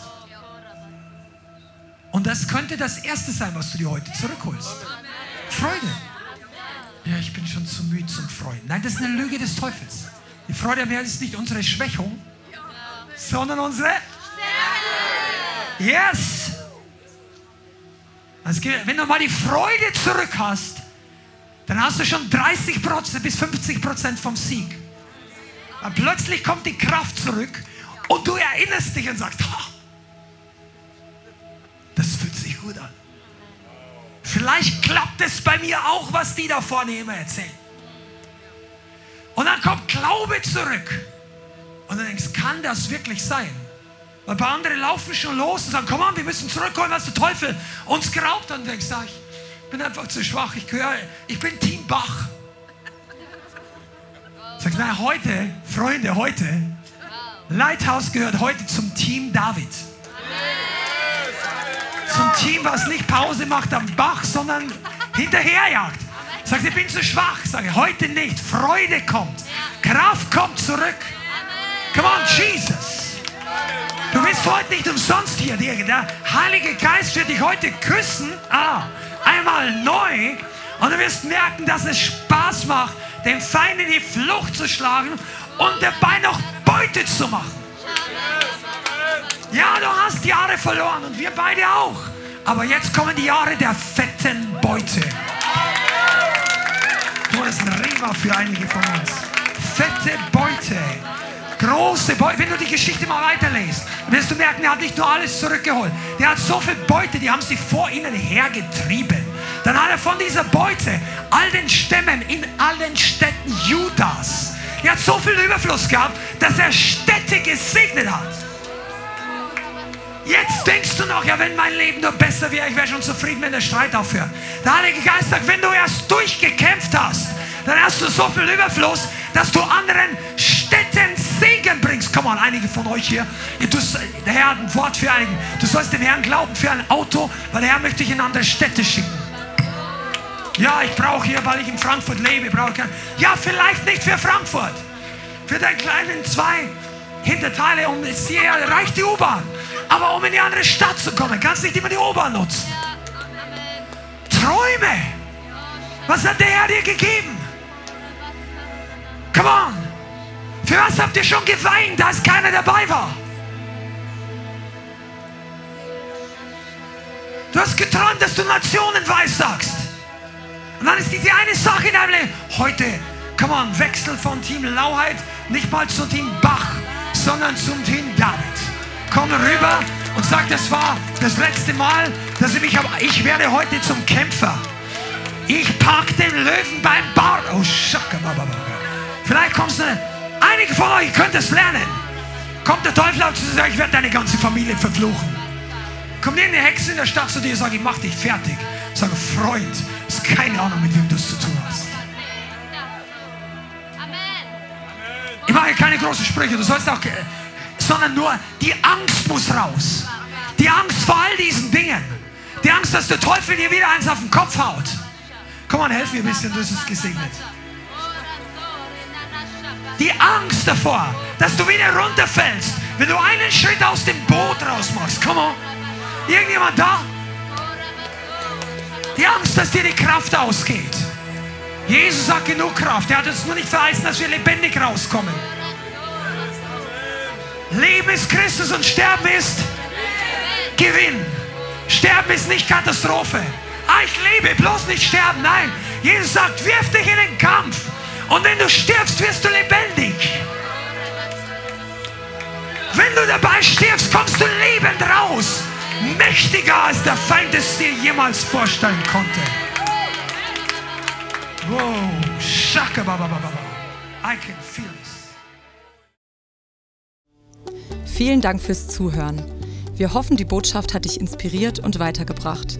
Und das könnte das Erste sein, was du dir heute zurückholst. Freude. Ja, ich bin schon zu müde zum Freuen. Nein, das ist eine Lüge des Teufels. Die Freude am Herrn ist nicht unsere Schwächung, sondern unsere Stärke. Yes! Also, wenn du mal die Freude zurück hast, dann hast du schon 30% bis 50% vom Sieg. Dann plötzlich kommt die Kraft zurück und du erinnerst dich und sagst, das fühlt sich gut an. Vielleicht klappt es bei mir auch, was die da vorne immer erzählen. Und dann kommt Glaube zurück. Und dann denkst, kann das wirklich sein? Ein paar andere laufen schon los und sagen, komm an, wir müssen zurückkommen, was der Teufel uns geraubt hat. Und denkst, sag, ich bin einfach zu schwach, ich gehöre, ich bin Team Bach. Sagst, nein, heute, Freunde, heute, Lighthouse gehört heute zum Team David. Zum Team, was nicht Pause macht am Bach, sondern hinterherjagt. Sagt, ich bin zu schwach. Sage, heute nicht. Freude kommt. Kraft kommt zurück. Come on, Jesus. Du bist heute nicht umsonst hier. Der Heilige Geist wird dich heute küssen. Ah, Einmal neu und du wirst merken, dass es Spaß macht, den Feind in die Flucht zu schlagen und dabei noch Beute zu machen. Ja, du hast Jahre verloren und wir beide auch. Aber jetzt kommen die Jahre der fetten Beute. Rema für einige von uns. Fette Beute. Große Beute. Wenn du die Geschichte mal weiterliest, wirst du merken, er hat nicht nur alles zurückgeholt. Der hat so viel Beute, die haben sie vor ihnen hergetrieben. Dann hat er von dieser Beute all den Stämmen in allen Städten Judas. Er hat so viel Überfluss gehabt, dass er Städte gesegnet hat. Jetzt denkst du noch, ja, wenn mein Leben nur besser wäre, ich wäre schon zufrieden, wenn der Streit aufhört. Der Heilige Geist sagt, wenn du erst durchgekämpft hast, dann hast du so viel Überfluss, dass du anderen Städten Segen bringst. Komm mal, einige von euch hier, du, der Herr hat ein Wort für einige. Du sollst dem Herrn glauben für ein Auto, weil der Herr möchte dich in andere Städte schicken. Ja, ich brauche hier, weil ich in Frankfurt lebe, brauche kein. Ja, vielleicht nicht für Frankfurt. Für deinen kleinen zwei Hinterteile um hier reicht die U-Bahn. Aber um in die andere Stadt zu kommen, kannst du nicht immer die U-Bahn nutzen. Träume. Was hat der Herr dir gegeben? Come on. Für was habt ihr schon geweint, als keiner dabei war? Du hast geträumt, dass du Nationen weissagst. Und dann ist diese eine Sache in deinem Leben. Heute, come on, Wechsel von Team Lauheit nicht mal zum Team Bach, sondern zum Team David. Komm rüber und sag, das war das letzte Mal, dass ich mich habe. Ich werde heute zum Kämpfer. Ich pack den Löwen beim Bart. Oh, Schacke. Vielleicht kommst du, einige von euch könnt es lernen. Kommt der Teufel auf zu sagen, ich werde deine ganze Familie verfluchen. Kommt irgendeine Hexe in der Stadt zu dir und sagt, ich mach dich fertig. Sag, Freund, ist keine Ahnung, mit wem du es zu tun hast. Ich mache keine großen Sprüche, du sollst auch, sondern nur die Angst muss raus. Die Angst vor all diesen Dingen. Die Angst, dass der Teufel dir wieder eins auf den Kopf haut. Komm mal, helf mir ein bisschen, du bist gesegnet. Die Angst davor, dass du wieder runterfällst, wenn du einen Schritt aus dem Boot raus machst. Komm on. Irgendjemand da? Die Angst, dass dir die Kraft ausgeht. Jesus hat genug Kraft. Er hat uns nur nicht verheißen, dass wir lebendig rauskommen. Leben ist Christus und Sterben ist Gewinn. Sterben ist nicht Katastrophe. Ah, ich lebe, bloß nicht sterben. Nein, Jesus sagt, wirf dich in den Kampf. Und wenn du stirbst, wirst du lebendig. Wenn du dabei stirbst, kommst du lebend raus. Mächtiger als der Feind es dir jemals vorstellen konnte. Wow, shaka. I can feel it. Vielen Dank fürs Zuhören. Wir hoffen, die Botschaft hat dich inspiriert und weitergebracht.